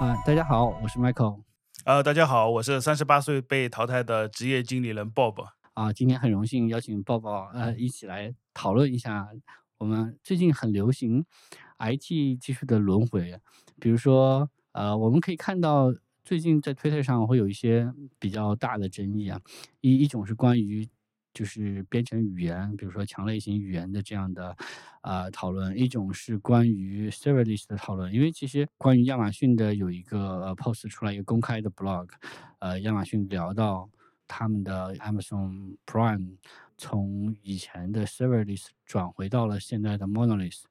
啊，大家好，我是 Michael。呃，大家好，我是三十八岁被淘汰的职业经理人 Bob。啊，今天很荣幸邀请 Bob 呃一起来讨论一下我们最近很流行 IT 技术的轮回。比如说，呃，我们可以看到最近在 Twitter 上会有一些比较大的争议啊，一一种是关于。就是编程语言，比如说强类型语言的这样的啊讨论，一种是关于 serverless 的讨论。因为其实关于亚马逊的有一个 post 出来一个公开的 blog，呃，亚马逊聊到他们的 Amazon Prime 从以前的 serverless 转回到了现在的 monolith。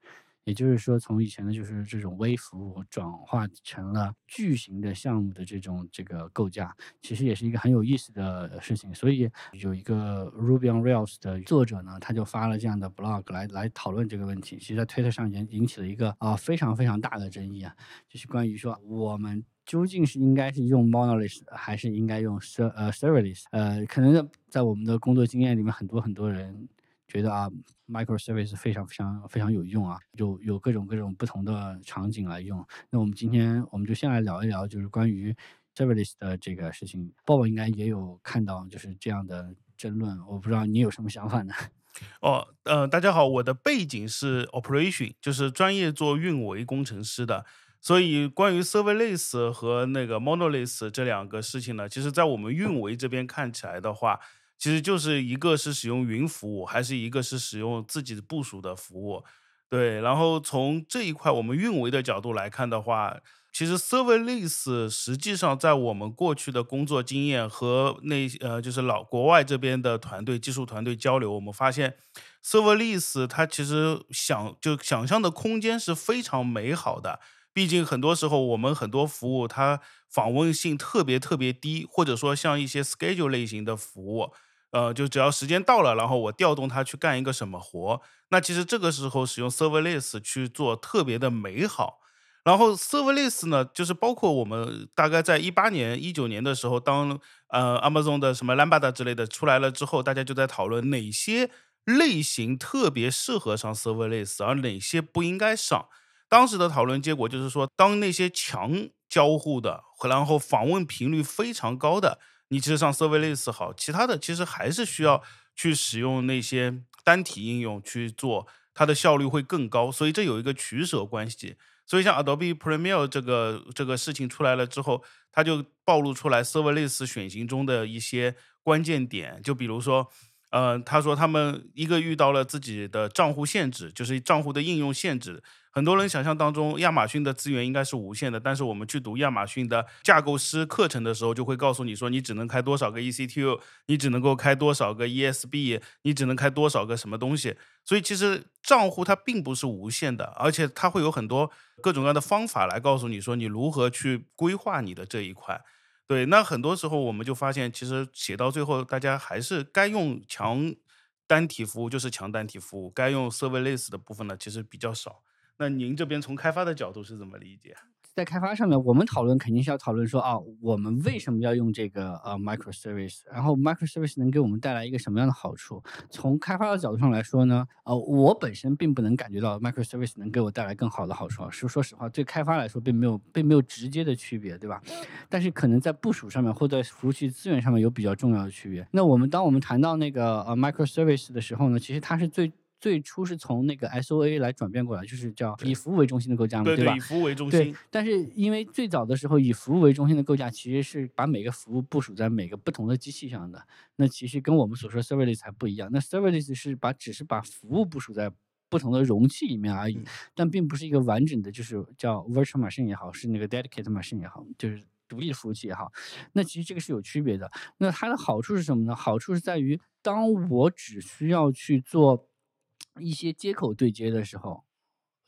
也就是说，从以前的就是这种微服务转化成了巨型的项目的这种这个构架，其实也是一个很有意思的事情。所以有一个 Ruby on Rails 的作者呢，他就发了这样的 blog 来来讨论这个问题。其实，在 Twitter 上引引起了一个啊非常非常大的争议啊，就是关于说我们究竟是应该是用 monolith 还是应该用 ser 呃 serverless？呃，可能在我们的工作经验里面，很多很多人。觉得啊，microservice 非常非常非常有用啊，有有各种各种不同的场景来用。那我们今天我们就先来聊一聊，就是关于 serverless 的这个事情。鲍勃应该也有看到就是这样的争论，我不知道你有什么想法呢？哦，呃，大家好，我的背景是 operation，就是专业做运维工程师的，所以关于 serverless 和那个 monolith 这两个事情呢，其实在我们运维这边看起来的话。其实就是一个是使用云服务，还是一个是使用自己部署的服务，对。然后从这一块我们运维的角度来看的话，其实 serverless 实际上在我们过去的工作经验和那呃就是老国外这边的团队技术团队交流，我们发现 serverless 它其实想就想象的空间是非常美好的。毕竟很多时候我们很多服务它访问性特别特别低，或者说像一些 schedule 类型的服务。呃，就只要时间到了，然后我调动它去干一个什么活，那其实这个时候使用 serverless 去做特别的美好。然后 serverless 呢，就是包括我们大概在一八年、一九年的时候，当呃 Amazon 的什么 Lambda 之类的出来了之后，大家就在讨论哪些类型特别适合上 serverless，而哪些不应该上。当时的讨论结果就是说，当那些强交互的，然后访问频率非常高的。你其实上 serverless 好，其他的其实还是需要去使用那些单体应用去做，它的效率会更高。所以这有一个取舍关系。所以像 Adobe Premiere 这个这个事情出来了之后，它就暴露出来 serverless 选型中的一些关键点，就比如说。呃，他说他们一个遇到了自己的账户限制，就是账户的应用限制。很多人想象当中，亚马逊的资源应该是无限的，但是我们去读亚马逊的架构师课程的时候，就会告诉你说，你只能开多少个 EC2，你只能够开多少个 ESB，你只能开多少个什么东西。所以其实账户它并不是无限的，而且它会有很多各种各样的方法来告诉你说，你如何去规划你的这一块。对，那很多时候我们就发现，其实写到最后，大家还是该用强单体服务就是强单体服务，该用 serverless 的部分呢，其实比较少。那您这边从开发的角度是怎么理解？在开发上面，我们讨论肯定是要讨论说啊，我们为什么要用这个呃 microservice？然后 microservice 能给我们带来一个什么样的好处？从开发的角度上来说呢，呃，我本身并不能感觉到 microservice 能给我带来更好的好处。是说实话，对开发来说并没有并没有直接的区别，对吧？但是可能在部署上面或者服务器资源上面有比较重要的区别。那我们当我们谈到那个呃 microservice 的时候呢，其实它是最。最初是从那个 SOA 来转变过来，就是叫以服务为中心的构架嘛，对吧？以服务为中心。对，但是因为最早的时候以服务为中心的构架，其实是把每个服务部署在每个不同的机器上的。那其实跟我们所说 serverless 还不一样。那 serverless 是把只是把服务部署在不同的容器里面而已，但并不是一个完整的，就是叫 virtual machine 也好，是那个 dedicated machine 也好，就是独立服务器也好。那其实这个是有区别的。那它的好处是什么呢？好处是在于，当我只需要去做。一些接口对接的时候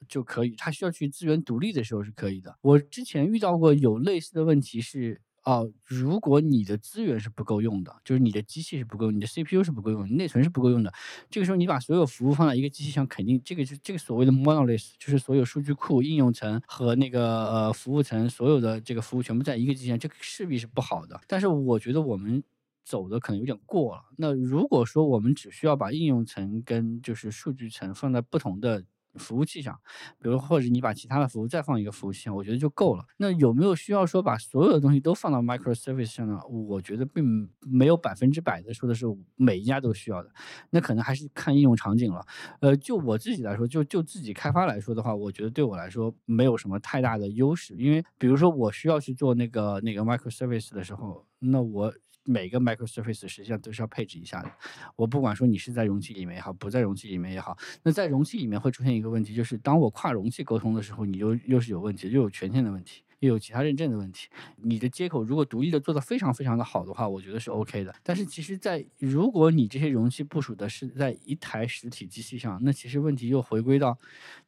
就可以，它需要去资源独立的时候是可以的。我之前遇到过有类似的问题是，哦，如果你的资源是不够用的，就是你的机器是不够，你的 CPU 是不够用，你内存是不够用的，这个时候你把所有服务放在一个机器上，肯定这个是这个所谓的 monolith，就是所有数据库、应用层和那个呃服务层所有的这个服务全部在一个机器上，这个势必是不好的。但是我觉得我们。走的可能有点过了。那如果说我们只需要把应用层跟就是数据层放在不同的服务器上，比如或者你把其他的服务再放一个服务器上，我觉得就够了。那有没有需要说把所有的东西都放到 microservice 上呢？我觉得并没有百分之百的说的是每一家都需要的，那可能还是看应用场景了。呃，就我自己来说，就就自己开发来说的话，我觉得对我来说没有什么太大的优势，因为比如说我需要去做那个那个 microservice 的时候，那我。每个 microservice 实际上都是要配置一下的。我不管说你是在容器里面也好，不在容器里面也好，那在容器里面会出现一个问题，就是当我跨容器沟通的时候，你又又是有问题，又有权限的问题，又有其他认证的问题。你的接口如果独立的做的非常非常的好的话，我觉得是 OK 的。但是其实，在如果你这些容器部署的是在一台实体机器上，那其实问题又回归到，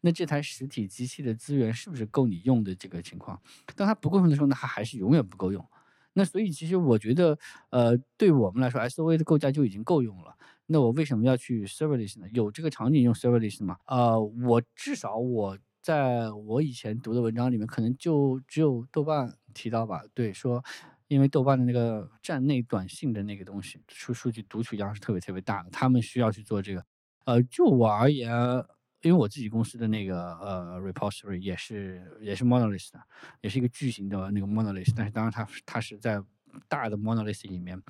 那这台实体机器的资源是不是够你用的这个情况？当它不够用的时候，那它还是永远不够用。那所以其实我觉得，呃，对我们来说，S O A 的构架就已经够用了。那我为什么要去 Serverless 呢？有这个场景用 Serverless 吗？呃，我至少我在我以前读的文章里面，可能就只有豆瓣提到吧。对，说因为豆瓣的那个站内短信的那个东西，数数据读取量是特别特别大的，他们需要去做这个。呃，就我而言。因为我自己公司的那个呃 repository 也是也是 monolith 的，也是一个巨型的那个 monolith，但是当然它它是在大的 monolith 里面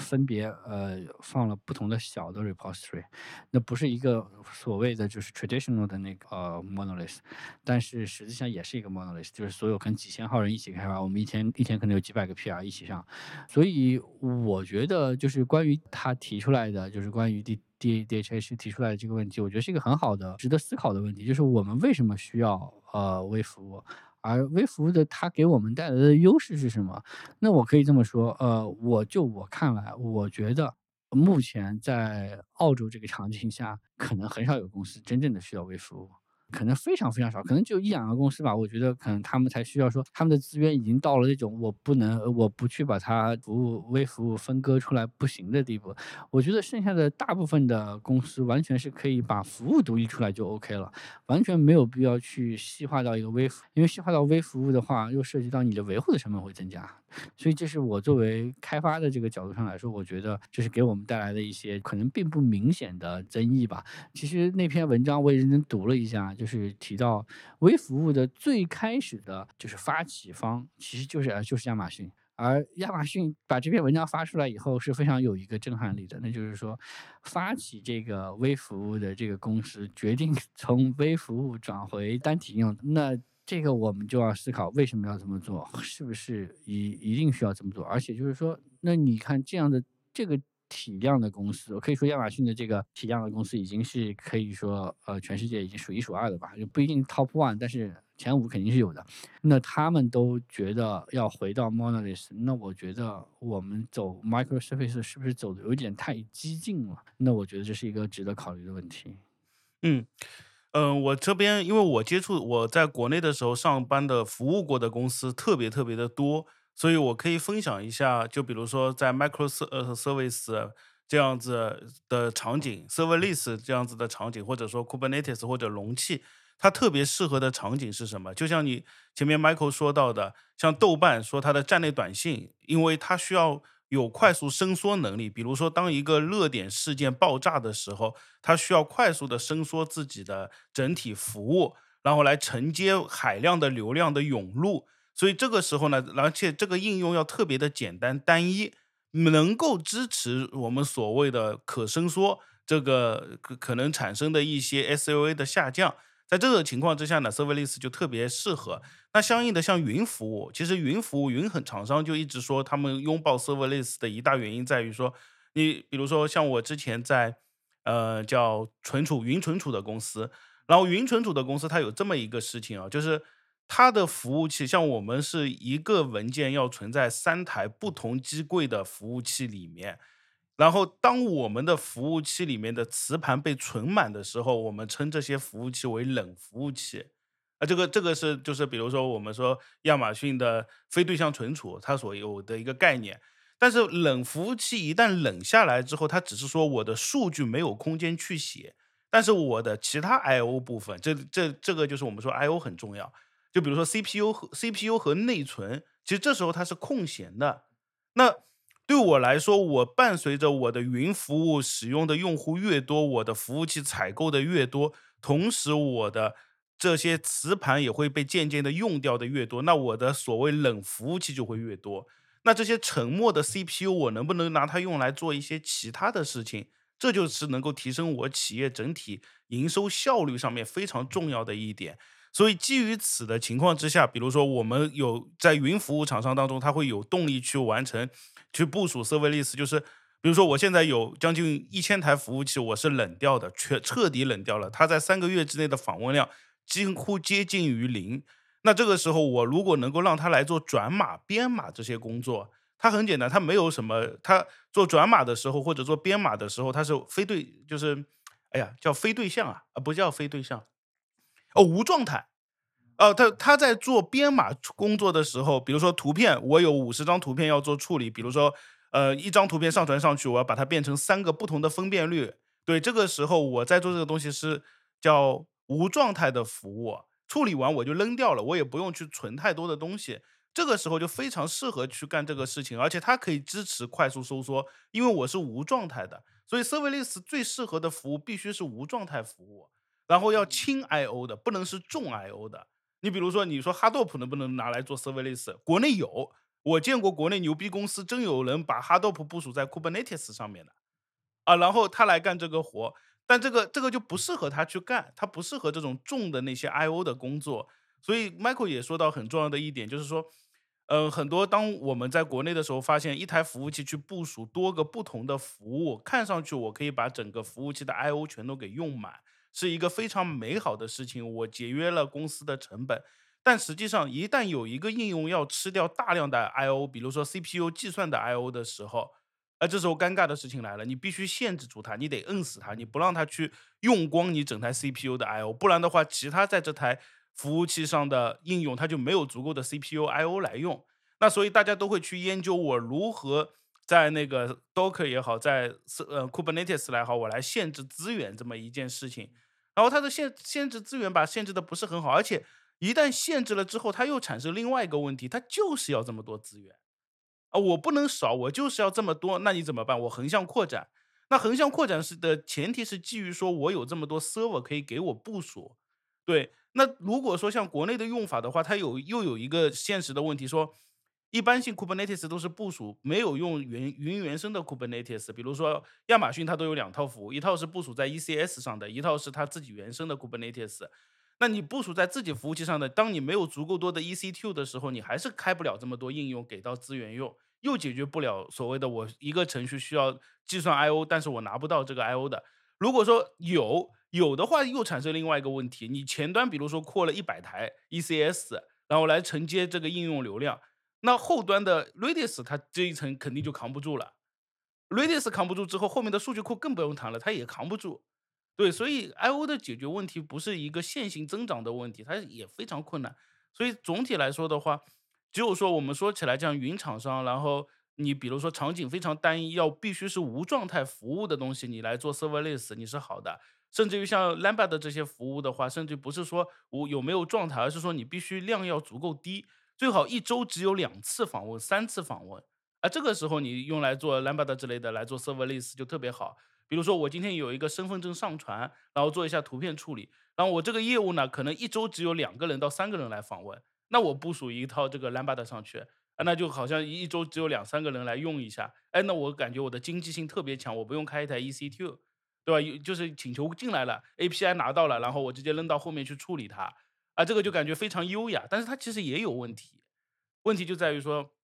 分别呃放了不同的小的 repository，那不是一个所谓的就是 traditional 的那个呃 monolith，但是实际上也是一个 monolith，就是所有可能几千号人一起开发，我们一天一天可能有几百个 PR 一起上，所以我觉得就是关于他提出来的就是关于 D D DHH 提出来的这个问题，我觉得是一个很好的、值得思考的问题，就是我们为什么需要呃微服务，而微服务的它给我们带来的优势是什么？那我可以这么说，呃，我就我看来，我觉得目前在澳洲这个场景下，可能很少有公司真正的需要微服务。可能非常非常少，可能就一两个公司吧。我觉得可能他们才需要说，他们的资源已经到了那种我不能，我不去把它服务微服务分割出来不行的地步。我觉得剩下的大部分的公司完全是可以把服务独立出来就 OK 了，完全没有必要去细化到一个微服，因为细化到微服务的话，又涉及到你的维护的成本会增加。所以这是我作为开发的这个角度上来说，我觉得这是给我们带来的一些可能并不明显的争议吧。其实那篇文章我也认真读了一下，就是提到微服务的最开始的就是发起方其实就是就是亚马逊，而亚马逊把这篇文章发出来以后是非常有一个震撼力的，那就是说发起这个微服务的这个公司决定 从微服务转回单体应用，那。这个我们就要思考为什么要这么做，是不是一一定需要这么做？而且就是说，那你看这样的这个体量的公司，我可以说亚马逊的这个体量的公司已经是可以说呃全世界已经数一数二的吧，就不一定 top one，但是前五肯定是有的。那他们都觉得要回到 monolith，那我觉得我们走 microservice 是不是走的有点太激进了？那我觉得这是一个值得考虑的问题。嗯。嗯，我这边因为我接触我在国内的时候上班的服务过的公司特别特别的多，所以我可以分享一下，就比如说在 microservice 这样子的场景，serverless 这样子的场景，或者说 Kubernetes 或者容器，它特别适合的场景是什么？就像你前面 Michael 说到的，像豆瓣说它的站内短信，因为它需要。有快速伸缩能力，比如说当一个热点事件爆炸的时候，它需要快速的伸缩自己的整体服务，然后来承接海量的流量的涌入。所以这个时候呢，而且这个应用要特别的简单单一，能够支持我们所谓的可伸缩，这个可可能产生的一些 SLA 的下降。在这种情况之下呢，Serverless 就特别适合。那相应的，像云服务，其实云服务云很厂商就一直说，他们拥抱 Serverless 的一大原因在于说，你比如说像我之前在呃叫存储云存储的公司，然后云存储的公司它有这么一个事情啊，就是它的服务器像我们是一个文件要存在三台不同机柜的服务器里面。然后，当我们的服务器里面的磁盘被存满的时候，我们称这些服务器为冷服务器。啊，这个这个是就是比如说我们说亚马逊的非对象存储，它所有的一个概念。但是冷服务器一旦冷下来之后，它只是说我的数据没有空间去写，但是我的其他 I/O 部分，这这这个就是我们说 I/O 很重要。就比如说 CPU 和 CPU 和内存，其实这时候它是空闲的。那对我来说，我伴随着我的云服务使用的用户越多，我的服务器采购的越多，同时我的这些磁盘也会被渐渐的用掉的越多，那我的所谓冷服务器就会越多。那这些沉默的 CPU，我能不能拿它用来做一些其他的事情？这就是能够提升我企业整体营收效率上面非常重要的一点。所以基于此的情况之下，比如说我们有在云服务厂商当中，它会有动力去完成、去部署 serverless。就是比如说我现在有将近一千台服务器，我是冷掉的，全彻底冷掉了。它在三个月之内的访问量几乎接近于零。那这个时候，我如果能够让它来做转码、编码这些工作，它很简单，它没有什么。它做转码的时候或者做编码的时候，它是非对，就是哎呀，叫非对象啊，啊不叫非对象。哦，无状态，哦，他他在做编码工作的时候，比如说图片，我有五十张图片要做处理，比如说，呃，一张图片上传上去，我要把它变成三个不同的分辨率，对，这个时候我在做这个东西是叫无状态的服务，处理完我就扔掉了，我也不用去存太多的东西，这个时候就非常适合去干这个事情，而且它可以支持快速收缩，因为我是无状态的，所以 Serverless 最适合的服务必须是无状态服务。然后要轻 I/O 的，不能是重 I/O 的。你比如说，你说 Hadoop 能不能拿来做 Serverless？国内有，我见过国内牛逼公司真有人把 Hadoop 部署在 Kubernetes 上面的，啊，然后他来干这个活，但这个这个就不适合他去干，他不适合这种重的那些 I/O 的工作。所以 Michael 也说到很重要的一点，就是说，呃，很多当我们在国内的时候，发现一台服务器去部署多个不同的服务，看上去我可以把整个服务器的 I/O 全都给用满。是一个非常美好的事情，我节约了公司的成本。但实际上，一旦有一个应用要吃掉大量的 I/O，比如说 CPU 计算的 I/O 的时候，呃，这时候尴尬的事情来了，你必须限制住它，你得摁死它，你不让它去用光你整台 CPU 的 I/O，不然的话，其他在这台服务器上的应用它就没有足够的 CPU I/O 来用。那所以大家都会去研究我如何。在那个 Docker 也好，在呃 Kubernetes 来好，我来限制资源这么一件事情，然后它的限限制资源吧，限制的不是很好，而且一旦限制了之后，它又产生另外一个问题，它就是要这么多资源啊，我不能少，我就是要这么多，那你怎么办？我横向扩展，那横向扩展是的前提是基于说我有这么多 server 可以给我部署，对，那如果说像国内的用法的话，它有又有一个现实的问题说。一般性 Kubernetes 都是部署没有用云云原生的 Kubernetes，比如说亚马逊它都有两套服务，一套是部署在 ECS 上的，一套是它自己原生的 Kubernetes。那你部署在自己服务器上的，当你没有足够多的 EC2 的时候，你还是开不了这么多应用给到资源用，又解决不了所谓的我一个程序需要计算 I/O，但是我拿不到这个 I/O 的。如果说有有的话，又产生另外一个问题，你前端比如说扩了一百台 ECS，然后来承接这个应用流量。那后端的 Redis 它这一层肯定就扛不住了，Redis 扛不住之后，后面的数据库更不用谈了，它也扛不住。对，所以 I/O 的解决问题不是一个线性增长的问题，它也非常困难。所以总体来说的话，只有说我们说起来，像云厂商，然后你比如说场景非常单一，要必须是无状态服务的东西，你来做 Serverless 你是好的。甚至于像 Lambda 的这些服务的话，甚至不是说我有没有状态，而是说你必须量要足够低。最好一周只有两次访问、三次访问，啊，这个时候你用来做 Lambda 之类的来做 Serverless 就特别好。比如说我今天有一个身份证上传，然后做一下图片处理，然后我这个业务呢，可能一周只有两个人到三个人来访问，那我部署一套这个 Lambda 上去，啊，那就好像一周只有两三个人来用一下，哎，那我感觉我的经济性特别强，我不用开一台 EC2，对吧？有就是请求进来了，API 拿到了，然后我直接扔到后面去处理它。啊，这个就感觉非常优雅，但是它其实也有问题，问题就在于说，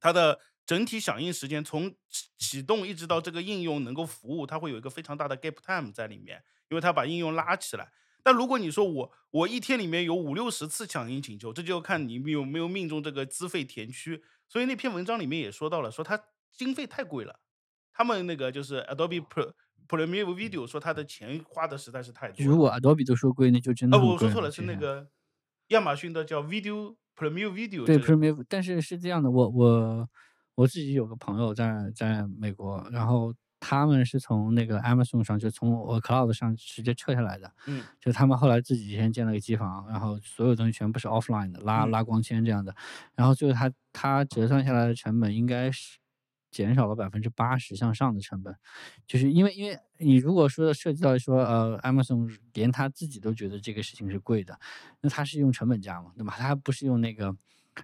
它的整体响应时间从启动一直到这个应用能够服务，它会有一个非常大的 gap time 在里面，因为它把应用拉起来。但如果你说我我一天里面有五六十次响应请求，这就要看你有没有命中这个资费填区。所以那篇文章里面也说到了，说它经费太贵了，他们那个就是 Adobe Pro。Premiere Video 说他的钱花的实在是太多。如果 Adobe 都说贵，那就真的。哦，我说错了，是那个亚马逊的叫 Video Premiere Video。对 Premiere，但是是这样的，我我我自己有个朋友在在美国，然后他们是从那个 Amazon 上，就从我 Cloud 上直接撤下来的。嗯。就他们后来自己先建了个机房，然后所有东西全部是 Offline 的，拉拉光纤这样的，然后最后他他折算下来的成本应该是。减少了百分之八十向上的成本，就是因为因为你如果说涉及到说呃，Amazon 连他自己都觉得这个事情是贵的，那他是用成本价嘛，对吧？他不是用那个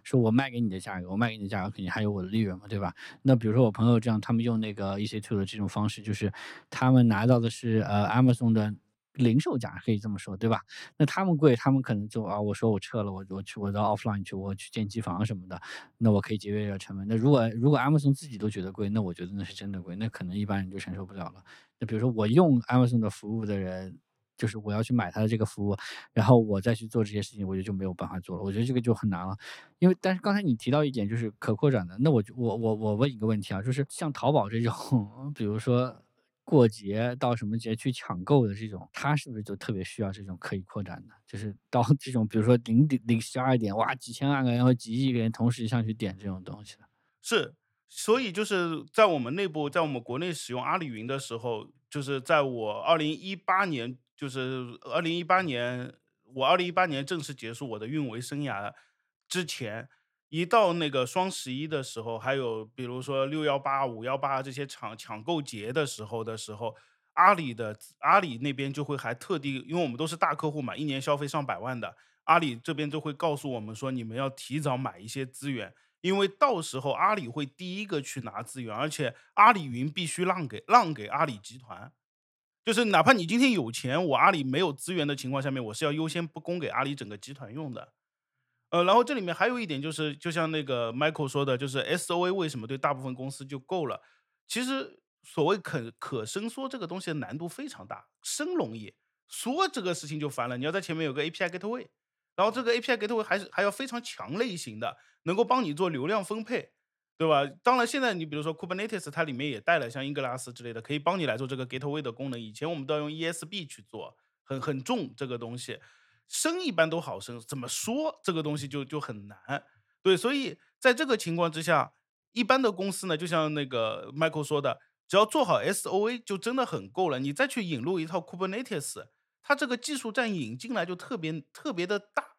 说我卖给你的价格，我卖给你的价格肯定还有我的利润嘛，对吧？那比如说我朋友这样，他们用那个 EC2 的这种方式，就是他们拿到的是呃 Amazon 的。零售价可以这么说，对吧？那他们贵，他们可能就啊，我说我撤了，我我去我到 offline 去，我去建机房什么的，那我可以节约点成本。那如果如果 Amazon 自己都觉得贵，那我觉得那是真的贵，那可能一般人就承受不了了。那比如说我用 Amazon 的服务的人，就是我要去买他的这个服务，然后我再去做这些事情，我觉得就没有办法做了。我觉得这个就很难了，因为但是刚才你提到一点就是可扩展的，那我我我我问一个问题啊，就是像淘宝这种，比如说。过节到什么节去抢购的这种，他是不是就特别需要这种可以扩展的？就是到这种，比如说零点零十二点，哇，几千万个人或几亿个人同时上去点这种东西的。是，所以就是在我们内部，在我们国内使用阿里云的时候，就是在我二零一八年，就是二零一八年，我二零一八年正式结束我的运维生涯之前。一到那个双十一的时候，还有比如说六幺八、五幺八这些抢抢购节的时候的时候，阿里的阿里那边就会还特地，因为我们都是大客户嘛，一年消费上百万的，阿里这边就会告诉我们说，你们要提早买一些资源，因为到时候阿里会第一个去拿资源，而且阿里云必须让给让给阿里集团，就是哪怕你今天有钱，我阿里没有资源的情况下面，我是要优先不供给阿里整个集团用的。呃，然后这里面还有一点就是，就像那个 Michael 说的，就是 S O A 为什么对大部分公司就够了？其实所谓可可伸缩这个东西的难度非常大，伸容易，缩这个事情就烦了。你要在前面有个 A P I Gateway，然后这个 A P I Gateway 还是还要非常强类型的，能够帮你做流量分配，对吧？当然现在你比如说 Kubernetes 它里面也带了像英格拉斯之类的，可以帮你来做这个 Gateway 的功能。以前我们都要用 E S B 去做，很很重这个东西。升一般都好升，怎么说这个东西就就很难，对，所以在这个情况之下，一般的公司呢，就像那个 Michael 说的，只要做好 S O A 就真的很够了。你再去引入一套 Kubernetes，它这个技术栈引进来就特别特别的大。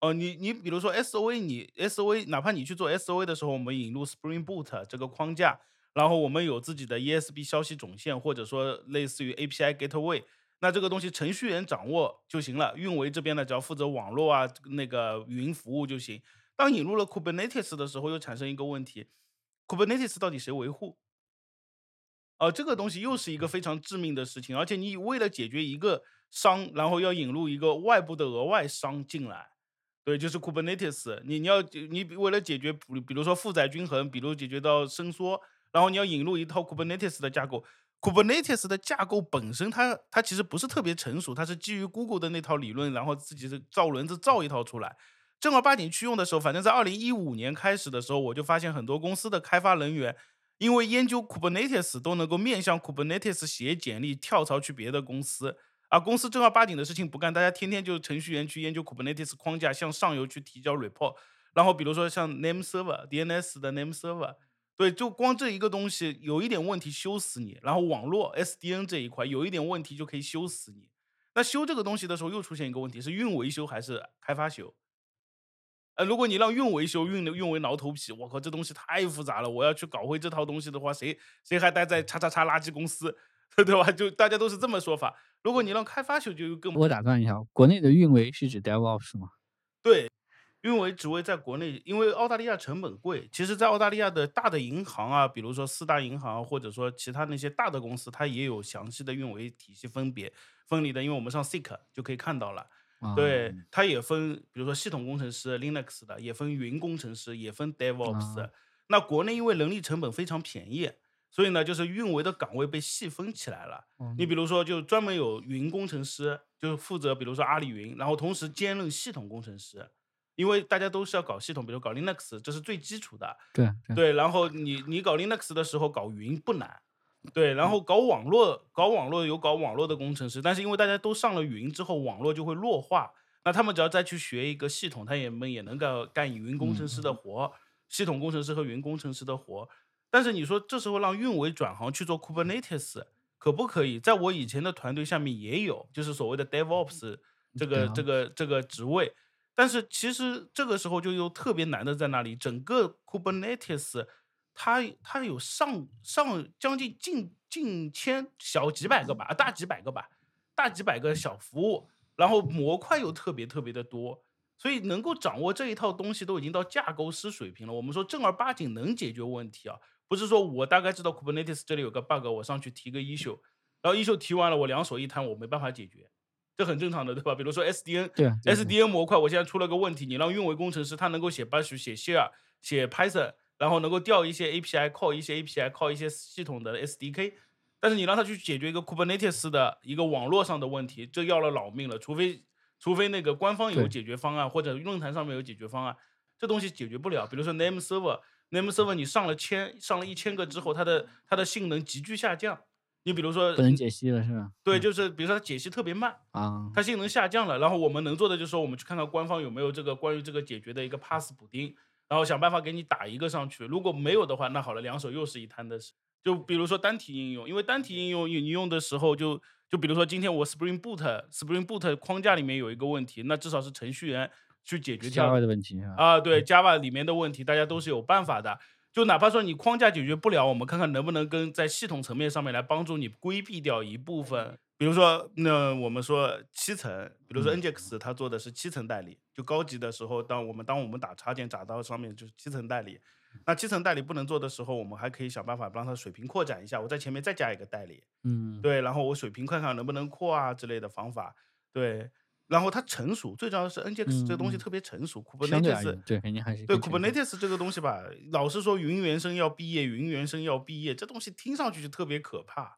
哦，你你比如说 S O A，你 S O A，哪怕你去做 S O A 的时候，我们引入 Spring Boot 这个框架，然后我们有自己的 E S B 消息总线，或者说类似于 A P I Gateway。那这个东西程序员掌握就行了，运维这边呢，只要负责网络啊，那个云服务就行。当引入了 Kubernetes 的时候，又产生一个问题：Kubernetes 到底谁维护？哦，这个东西又是一个非常致命的事情。而且你为了解决一个商，然后要引入一个外部的额外商进来，对，就是 Kubernetes。你你要你为了解决，比比如说负载均衡，比如解决到伸缩，然后你要引入一套 Kubernetes 的架构。Kubernetes 的架构本身，它它其实不是特别成熟，它是基于 Google 的那套理论，然后自己是造轮子造一套出来。正儿八经去用的时候，反正在二零一五年开始的时候，我就发现很多公司的开发人员，因为研究 Kubernetes 都能够面向 Kubernetes 写简历跳槽去别的公司，而公司正儿八经的事情不干，大家天天就程序员去研究 Kubernetes 框架，向上游去提交 report，然后比如说像 name server DNS 的 name server。对，就光这一个东西有一点问题修死你，然后网络 SDN 这一块有一点问题就可以修死你。那修这个东西的时候又出现一个问题，是运维修还是开发修？呃，如果你让运维修，运运维挠头皮，我靠，这东西太复杂了。我要去搞会这套东西的话，谁谁还待在叉叉叉垃圾公司，对吧？就大家都是这么说法。如果你让开发修，就更我打断一下，国内的运维是指 DevOps 吗？对。运维职位在国内，因为澳大利亚成本贵。其实，在澳大利亚的大的银行啊，比如说四大银行，或者说其他那些大的公司，它也有详细的运维体系分别分离的。因为我们上 Seek 就可以看到了，对，它也分，比如说系统工程师 Linux 的，也分云工程师，也分 DevOps。那国内因为人力成本非常便宜，所以呢，就是运维的岗位被细分起来了。你比如说，就专门有云工程师，就是负责，比如说阿里云，然后同时兼任系统工程师。因为大家都是要搞系统，比如搞 Linux，这是最基础的。对对，然后你你搞 Linux 的时候搞云不难，对，然后搞网络搞网络有搞网络的工程师，但是因为大家都上了云之后，网络就会弱化，那他们只要再去学一个系统，他也们也能够干云工程师的活，系统工程师和云工程师的活。但是你说这时候让运维转行去做 Kubernetes 可不可以？在我以前的团队下面也有，就是所谓的 DevOps 这个这个这个职位。但是其实这个时候就又特别难的在那里，整个 Kubernetes 它它有上上将近近近千小几百个吧，大几百个吧，大几百个小服务，然后模块又特别特别的多，所以能够掌握这一套东西都已经到架构师水平了。我们说正儿八经能解决问题啊，不是说我大概知道 Kubernetes 这里有个 bug，我上去提个 issue，然后 issue 提完了，我两手一摊，我没办法解决，这很正常的，对吧？比如说 SDN，对啊对啊 SDN 模块，我现在出了个问题，你让运维工程师他能够写 Bash、写 Share、写 Python，然后能够调一些 API、call 一些 API、call 一些系统的 SDK，但是你让他去解决一个 Kubernetes 的一个网络上的问题，这要了老命了。除非除非那个官方有解决方案，或者论坛上面有解决方案，这东西解决不了。比如说 Name Server。Name Server 你上了千上了一千个之后，它的它的性能急剧下降。你比如说不能解析了是吧？对，就是比如说它解析特别慢，啊，它性能下降了，然后我们能做的就是说，我们去看看官方有没有这个关于这个解决的一个 pass 补丁，然后想办法给你打一个上去。如果没有的话，那好了，两手又是一摊的事。就比如说单体应用，因为单体应用你你用的时候就就比如说今天我 Spring Boot Spring Boot 框架里面有一个问题，那至少是程序员去解决掉 Java 的问题？啊，对 Java 里面的问题，大家都是有办法的。就哪怕说你框架解决不了，我们看看能不能跟在系统层面上面来帮助你规避掉一部分。比如说，那我们说七层，比如说 Nginx 它做的是七层代理，就高级的时候，当我们当我们打插件打到上面就是七层代理。那七层代理不能做的时候，我们还可以想办法让它水平扩展一下，我在前面再加一个代理，嗯，对，然后我水平看看能不能扩啊之类的方法，对。然后它成熟，最重要的是 Nginx 这个东西嗯特别成熟，Kubernetes 言，对，肯定还是对 Kubernetes 这个东西吧，老是说云原生要毕业，云原生要毕业，这东西听上去就特别可怕。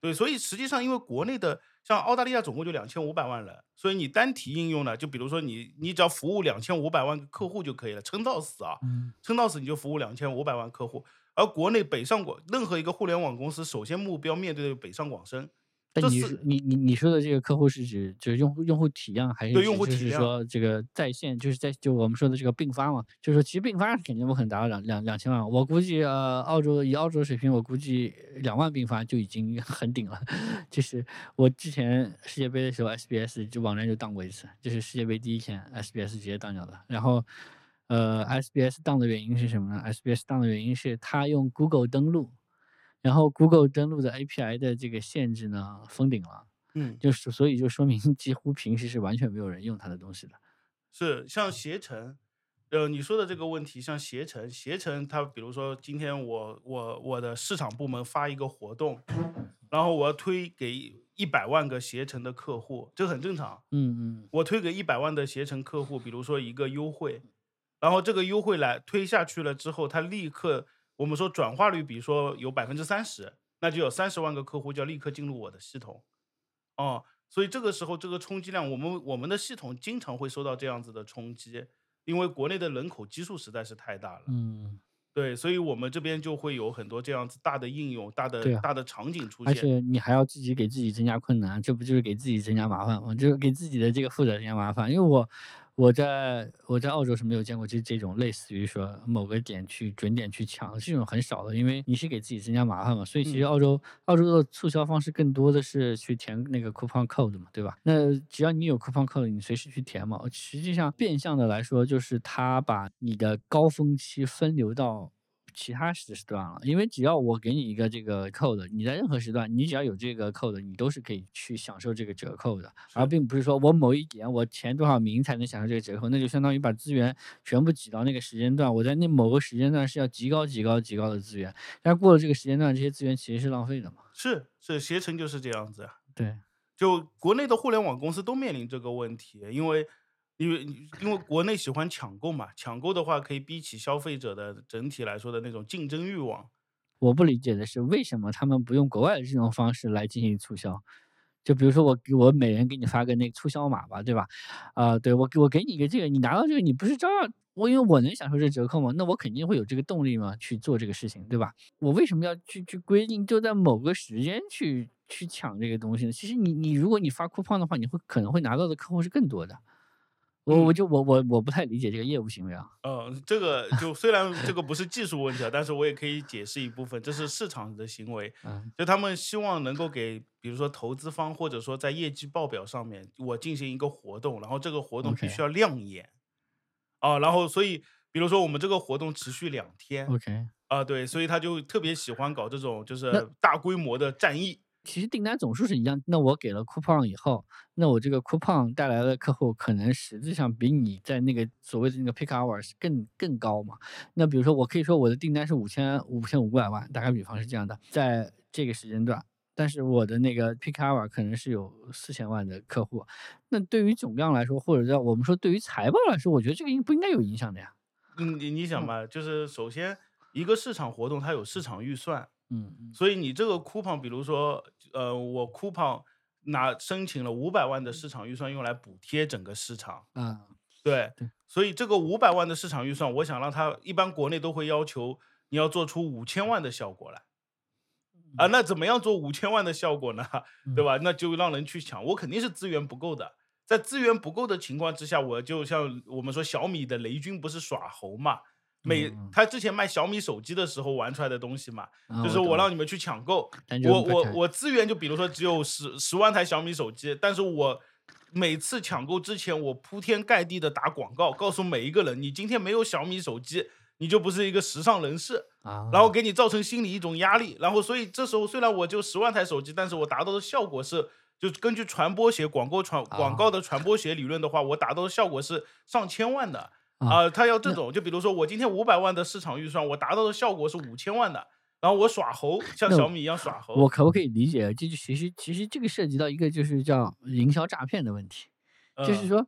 对，所以实际上因为国内的像澳大利亚总共就两千五百万人，所以你单体应用呢，就比如说你你只要服务两千五百万个客户就可以了，撑到死啊，嗯撑到死你就服务两千五百万客户。而国内北上广任何一个互联网公司，首先目标面对的北上广深，但你你你你说的这个客户是指就是用户用户体验，还是对指就是用户体量说这个在线就是在就我们说的这个并发嘛？就是说其实并发是肯定不可能达到两两两千万，我估计呃澳洲以澳洲水平，我估计两万并发就已经很顶了。就是我之前世界杯的时候，SBS 就网站就当过一次，就是世界杯第一天，SBS 直接当掉了。然后呃，SBS 当的原因是什么呢？SBS 当的原因是他用 Google 登录。然后 Google 登录的 API 的这个限制呢封顶了，嗯，就是所以就说明几乎平时是完全没有人用它的东西的。是像携程，呃，你说的这个问题，像携程，携程它比如说今天我我我的市场部门发一个活动，然后我要推给一百万个携程的客户，这很正常。嗯嗯我推给一百万的携程客户，比如说一个优惠，然后这个优惠来推下去了之后，它立刻我们说转化率，比如说有百分之三十，那就有三十万个客户就要立刻进入我的系统，哦，所以这个时候这个冲击量，我们我们的系统经常会受到这样子的冲击，因为国内的人口基数实在是太大了，嗯，对，所以我们这边就会有很多这样子大的应用、大的、啊大的场景出现而现。且你还要自己给自己增加困难，这不就是给自己增加麻烦吗？就是给自己的这个负责增加麻烦。因为我我在我在澳洲是没有见过这这种类似于说某个点去准点去抢这种很少的，因为你是给自己增加麻烦嘛。所以其实嗯澳洲、澳洲的促销方式更多的是去填那个 coupon code 嘛，对吧？那只要你有 coupon code，你随时去填嘛。实际上变相的来说，就是他把你的高峰期分流到。其他时时段了，因为只要我给你一个这个 code，你在任何时段，你只要有这个 code，你都是可以去享受这个折扣的，而并不是说我某一点我前多少名才能享受这个折扣，那就相当于把资源全部挤到那个时间段，我在那某个时间段是要极高极高极高的资源，但过了这个时间段，这些资源其实是浪费的嘛。是是，携程就是这样子啊。对，就国内的互联网公司都面临这个问题，因为因为因为国内喜欢抢购嘛，抢购的话可以逼起消费者的整体来说的那种竞争欲望。我不理解的是，为什么他们不用国外的这种方式来进行促销？就比如说我给我每人给你发个那个促销码吧，对吧？啊、对我我给你一个这个，你拿到这个，你不是照样我因为我能享受这折扣嘛，那我肯定会有这个动力嘛去做这个事情，对吧？我为什么要去去规定就在某个时间去去抢这个东西呢？其实你你如果你发 coupon 的话，你会可能会拿到的客户是更多的。我我嗯就我我我不太理解这个业务行为啊。嗯，这个就虽然这个不是技术问题啊，但是我也可以解释一部分，这是市场的行为。嗯就他们希望能够给，比如说投资方，或者说在业绩报表上面，我进行一个活动，然后这个活动必须要亮眼啊，然后所以比如说我们这个活动持续两天，，OK，啊，对，所以他就特别喜欢搞这种就是大规模的战役。其实订单总数是一样，那我给了 coupon 以后，那我这个 coupon 带来的客户可能实际上比你在那个所谓的那个 pick hours 更更高嘛。那比如说我可以说我的订单是五千五千五百万，打个比方是这样的，在这个时间段，但是我的那个 pick hour 可能是有四千万的客户，那对于总量来说，或者叫我们说对于财报来说，我觉得这个应不应该有影响的呀？嗯，你你想嗯吧，就是首先一个市场活动它有市场预算，所以你这个 coupon，比如说，呃，我 coupon 拿申请了五百万的市场预算用来补贴整个市场，啊，对，对所以这个五百万的市场预算，我想让它一般国内都会要求你要做出五千万的效果来啊，那怎么样做五千万的效果呢？对吧？那就让人去抢，我肯定是资源不够的。在资源不够的情况之下，我就像我们说小米的雷军不是耍猴嘛？每嗯他之前卖小米手机的时候玩出来的东西嘛，啊就是我让你们去抢购，我我我资源就比如说只有十十万台小米手机，但是我每次抢购之前，我铺天盖地的打广告，告诉每一个人，你今天没有小米手机，你就不是一个时尚人士，啊，然后给你造成心理一种压力，然后所以这时候虽然我就十万台手机，但是我达到的效果是。就根据传播学、广告传广告的传播学理论的话，我达到的效果是上千万的啊啊、他要这种，就比如说我今天五百万的市场预算，我达到的效果是五千万的，然后我耍猴，像小米一样耍猴。我可不可以理解，这就其实其实这个涉及到一个就是叫营销诈骗的问题，就是嗯说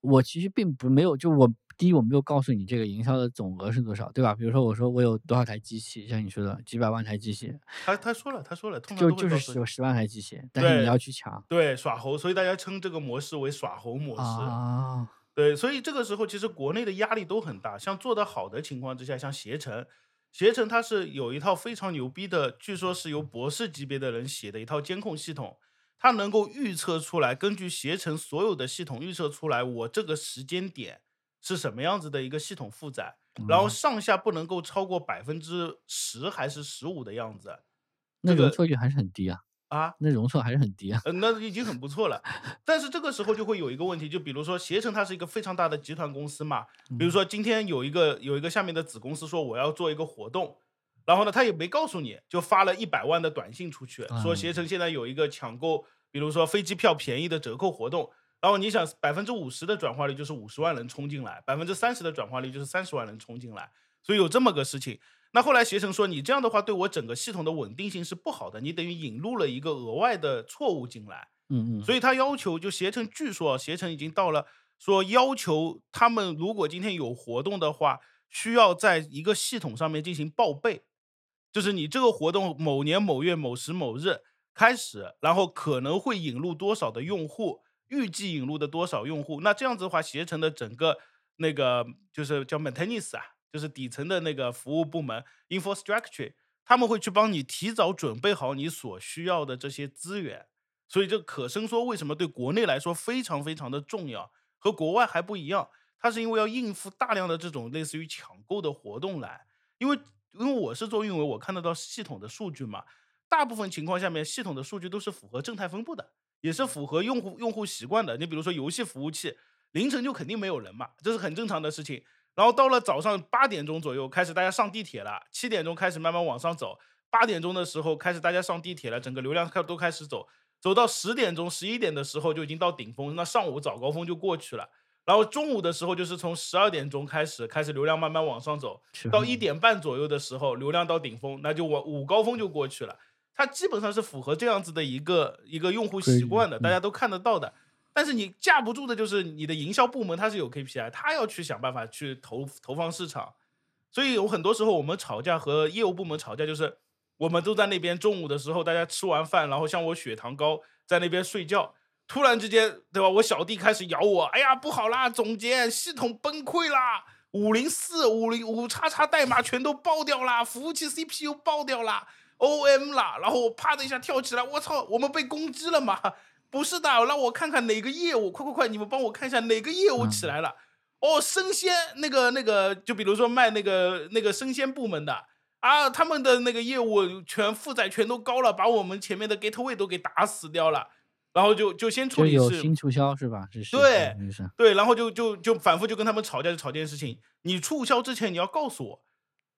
我其实并不没有，就我第一我没有告诉你这个营销的总额是多少，对吧？比如说我说我有多少台机器，像你说的几百万台机器，他他说了，他说了，通常就就是十万台机器，但是你要去抢对耍猴，所以大家称这个模式为耍猴模式。啊，对，所以这个时候其实国内的压力都很大。像做得好的情况之下，像携程，携程它是有一套非常牛逼的，据说是由博士级别的人写的一套监控系统，它能够预测出来，根据携程所有的系统预测出来，我这个时间点是什么样子的一个系统负载，然后嗯上下不能够超过百分之十还是十五的样子那这个容错率还是很低啊，啊。那容错还是很低啊，呃，那已经很不错了。但是这个时候就会有一个问题，就比如说携程它是一个非常大的集团公司嘛，比如说今天有一个有一个下面的子公司说我要做一个活动，然后呢他也没告诉你，就发了一百万的短信出去，说嗯携程现在有一个抢购，比如说飞机票便宜的折扣活动。然后你想，百分之五十的转化率就是五十万人冲进来，百分之三十的转化率就是三十万人冲进来，所以有这么个事情。那后来携程说，你这样的话对我整个系统的稳定性是不好的，你等于引入了一个额外的错误进来。嗯嗯，所以他要求就携程，据说啊携程已经到了说要求他们如果今天有活动的话，需要在一个系统上面进行报备，就是你这个活动某年某月某时某日开始，然后可能会引入多少的用户，预计引入的多少用户，那这样子的话，携程的整个那个就是叫 maintenance 啊，就是底层的那个服务部门 infrastructure，他们会去帮你提早准备好你所需要的这些资源。所以这可伸缩为什么对国内来说非常非常的重要，和国外还不一样。它是因为要应付大量的这种类似于抢购的活动来，因为因为我是做运维，我看得到系统的数据嘛，大部分情况下面系统的数据都是符合正态分布的，也是符合用户用户习惯的。你比如说游戏服务器，凌晨就肯定没有人嘛，这是很正常的事情。然后到了早上八点钟左右，开始大家上地铁了，七点钟开始慢慢往上走，八点钟的时候开始大家上地铁了，整个流量开都开始走，走到十点钟、十一点的时候就已经到顶峰，那上午早高峰就过去了。然后中午的时候就是从十二点钟开始，开始流量慢慢往上走，到一点半左右的时候，流量到顶峰，那就往午高峰就过去了。它基本上是符合这样子的一个一个用户习惯的，大家都看得到的。但是你架不住的就是你的营销部门它是有 KPI，它要去想办法去投投放市场。所以有很多时候我们吵架和业务部门吵架，就是我们都在那边中午的时候，大家吃完饭，然后像我血糖高，在那边睡觉，突然之间，对吧？我小弟开始咬我，哎呀，不好啦，总监，系统崩溃啦，五零四、五零五叉叉代码全都爆掉啦，服务器 CPU 爆掉啦，OM 啦，然后我啪的一下跳起来，我操，我们被攻击了嘛？不是的，让我看看哪个业务，快快快，你们帮我看一下哪个业务起来了。哦，生鲜那个那个，就比如说卖那个那个生鲜部门的啊，他们的那个业务全负载全都高了，把我们前面的 gateway 都给打死掉了，然后就就先处理是有新促销是吧？对对，然后就就就反复就跟他们吵架，就吵这件事情。你促销之前你要告诉我，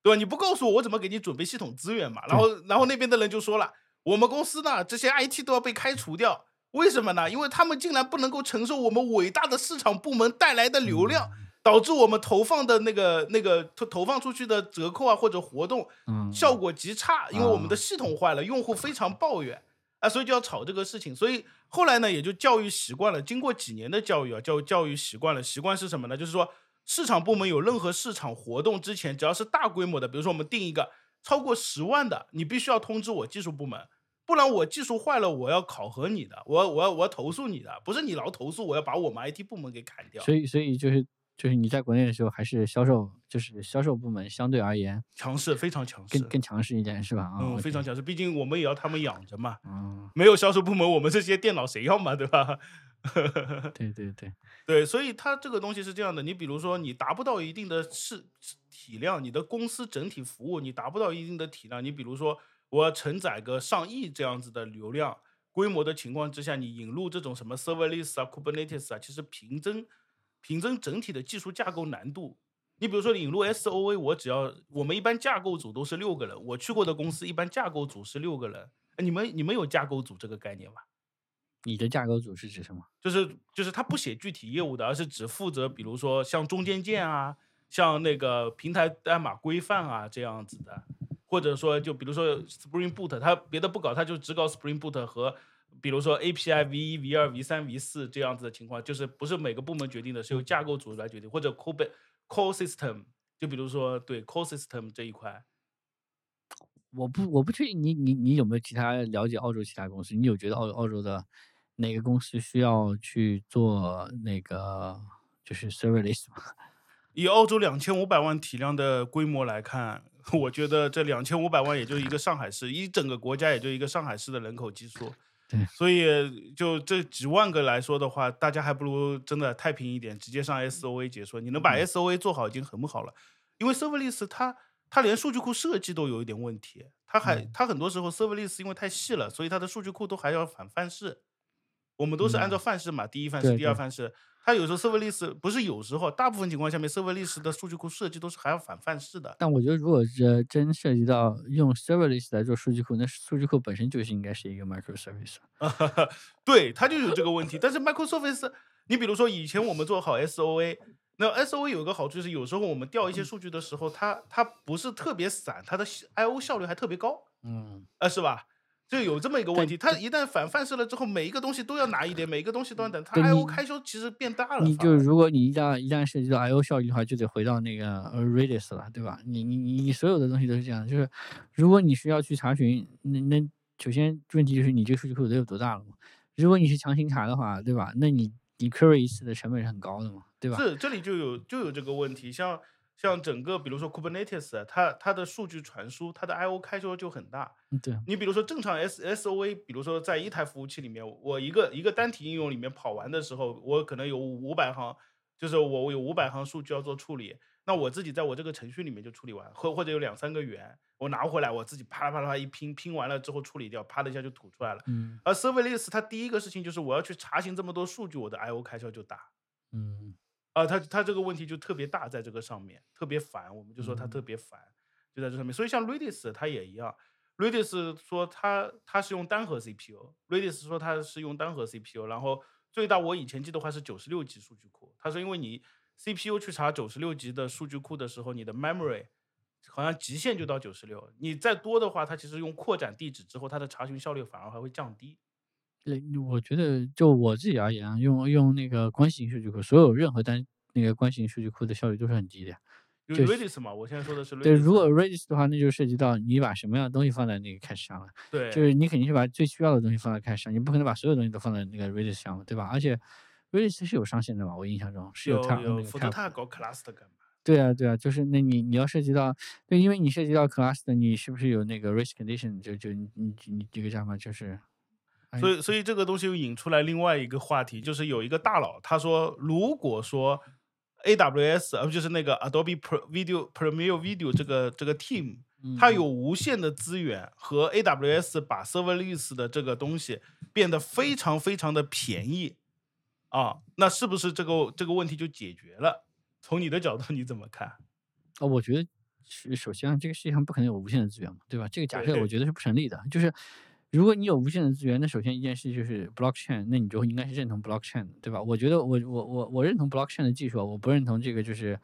对吧？你不告诉我，我怎么给你准备系统资源嘛？然后，然后那边的人就说了，我们公司呢，这些 IT 都要被开除掉，为什么呢？因为他们竟然不能够承受我们伟大的市场部门带来的流量，导致我们投放的那个那个投投放出去的折扣啊或者活动，嗯，效果极差，因为我们的啊系统坏了，用户非常抱怨啊，所以就要吵这个事情。所以后来呢，也就教育习惯了。经过几年的教育啊，教教育习惯了。习惯是什么呢？就是说，市场部门有任何市场活动之前，只要是大规模的，比如说我们定一个超过十万的，你必须要通知我技术部门，不然我技术坏了，我要考核你的，我要我要我要投诉你的，不是你老投诉，我要把我们 IT 部门给砍掉。所以所以就是就是你在国内的时候，还是销售就是销售部门相对而言强势，非常强势更，更强势一点，是吧？啊，嗯，非常强势。毕竟我们也要他们养着嘛。嗯，没有销售部门，我们这些电脑谁要嘛，对吧？对对对，对，所以它这个东西是这样的，你比如说你达不到一定的市体量，你的公司整体服务你达不到一定的体量，你比如说我要承载个上亿这样子的流量规模的情况之下，你引入这种什么 serverless 啊、Kubernetes 啊，其实平增平增整体的技术架构难度。你比如说引入 SOA，我只要我们一般架构组都是六个人，我去过的公司一般架构组是六个人。哎你们你们有架构组这个概念吗？你的架构组是指什么？就是就是他不写具体业务的，而是只负责比如说像中间件啊，像那个平台代码规范啊这样子的，或者说就比如说 Spring Boot，它别的不搞，它就只搞 Spring Boot 和比如说 API V 一、V 二、V 三、V 四这样子的情况，就是不是每个部门决定的，是由架构组来决定，或者 Core Core System，就比如说对 Core System 这一块，我不我不确定你你你有没有其他了解澳洲其他公司？你有觉得澳澳洲的哪个公司需要去做那个就是 serverless 吗？以澳洲两千五百万体量的规模来看，我觉得这两千五百万也就一个上海市，一整个国家也就一个上海市的人口基数。对所以就这几万个来说的话，大家还不如真的太平一点，直接上 SOA 解说。你能把嗯 SOA 做好已经很不好了，因为 Serverless 它它连数据库设计都有一点问题，它还嗯它很多时候 Serverless 因为太细了，所以它的数据库都还要反范式。我们都是按照嗯范式嘛，第一范式、第二范式。它有时候 Serverless 不是有时候，大部分情况下面 Serverless 的数据库设计都是还要反范式的。但我觉得如果是真涉及到用 serverless 来做数据库，那数据库本身就是应该是一个 microservice。对，它就有这个问题。但是 Microservice，你比如说以前我们做好 SOA，那 SOA 有一个好处就是有时候我们调一些数据的时候，它它不是特别散，它的 I/O 效率还特别高，嗯，啊，是吧？就有这么一个问题，它一旦反范式了之后，每一个东西都要拿一点，每一个东西都要等，它 I/O 开销其实变大了。你就如果你一旦一旦涉及到 I/O 效率的话，就得回到那个呃 Redis 了，对吧？你你你你所有的东西都是这样，就是如果你需要去查询，那那首先问题就是你这个数据库得有多大了嘛？如果你是强行查的话，对吧？那你你 query 一次的成本是很高的嘛，对吧？是这里就有就有这个问题，像像整个比如说 Kubernetes，它它的数据传输，它的 I/O 开销就很大。嗯对，你比如说正常 S SOA，比如说在一台服务器里面，我一个一个单体应用里面跑完的时候，我可能有五百行，就是我我有五百行数据要做处理，那我自己在我这个程序里面就处理完，或或者有两三个源，我拿回来我自己啪啦啪啦啪啦一拼，拼完了之后处理掉，啪的一下就吐出来了。嗯而 Serverless 它第一个事情就是我要去查询这么多数据，我的 I/O 开销就大。嗯啊，他他这个问题就特别大，在这个上面特别烦，我们就说他特嗯别烦，就在这上面。所以像 Redis 它也一样，Redis 说它它是用单核 CPU，Redis 说它是用单核 CPU，然后最大我以前记得话是九十六级数据库，他说因为你 CPU 去查九十六级的数据库的时候，你的 memory 好像极限就到九十六，你再多的话，它其实用扩展地址之后，它的查询效率反而还会降低。对，我觉得就我自己而言啊，用用那个关系型数据库，所有任何单那个关系型数据库的效率都是很低的就 Redis 嘛，我现在说的是 Redis。对，如果 Redis 的话，那就涉及到你把什么样的东西放在那个 cache 上了。对就是你肯定是把最需要的东西放在 cache 上，你不可能把所有东西都放在那个 Redis 上嘛，对吧？而且 Redis 是有上限的嘛，我印象中是有 cap 有，那个否则 cap 他搞 cluster 干嘛？对啊，对啊，就是那你你要涉及到，对，因为你涉及到 cluster，你是不是有那个 race condition？就就你你你这个叫什么？就是，哎所以，所以这个东西又引出来另外一个话题，就是有一个大佬他说，如果说 AWS 呃就是那个 Adobe Pro Video Premiere Video 这个这个 team，它嗯有无限的资源和 AWS 把 Serverless 的这个东西变得非常非常的便宜啊，那是不是这个这个问题就解决了？从你的角度你怎么看？哦，我觉得是首先啊，这个世界上不可能有无限的资源嘛，对吧？这个假设我觉得是不成立的。就是如果你有无限的资源，那首先一件事就是 blockchain，那你就应该是认同 blockchain，对吧？我觉得我我我我认同 blockchain 的技术，我不认同这个就是。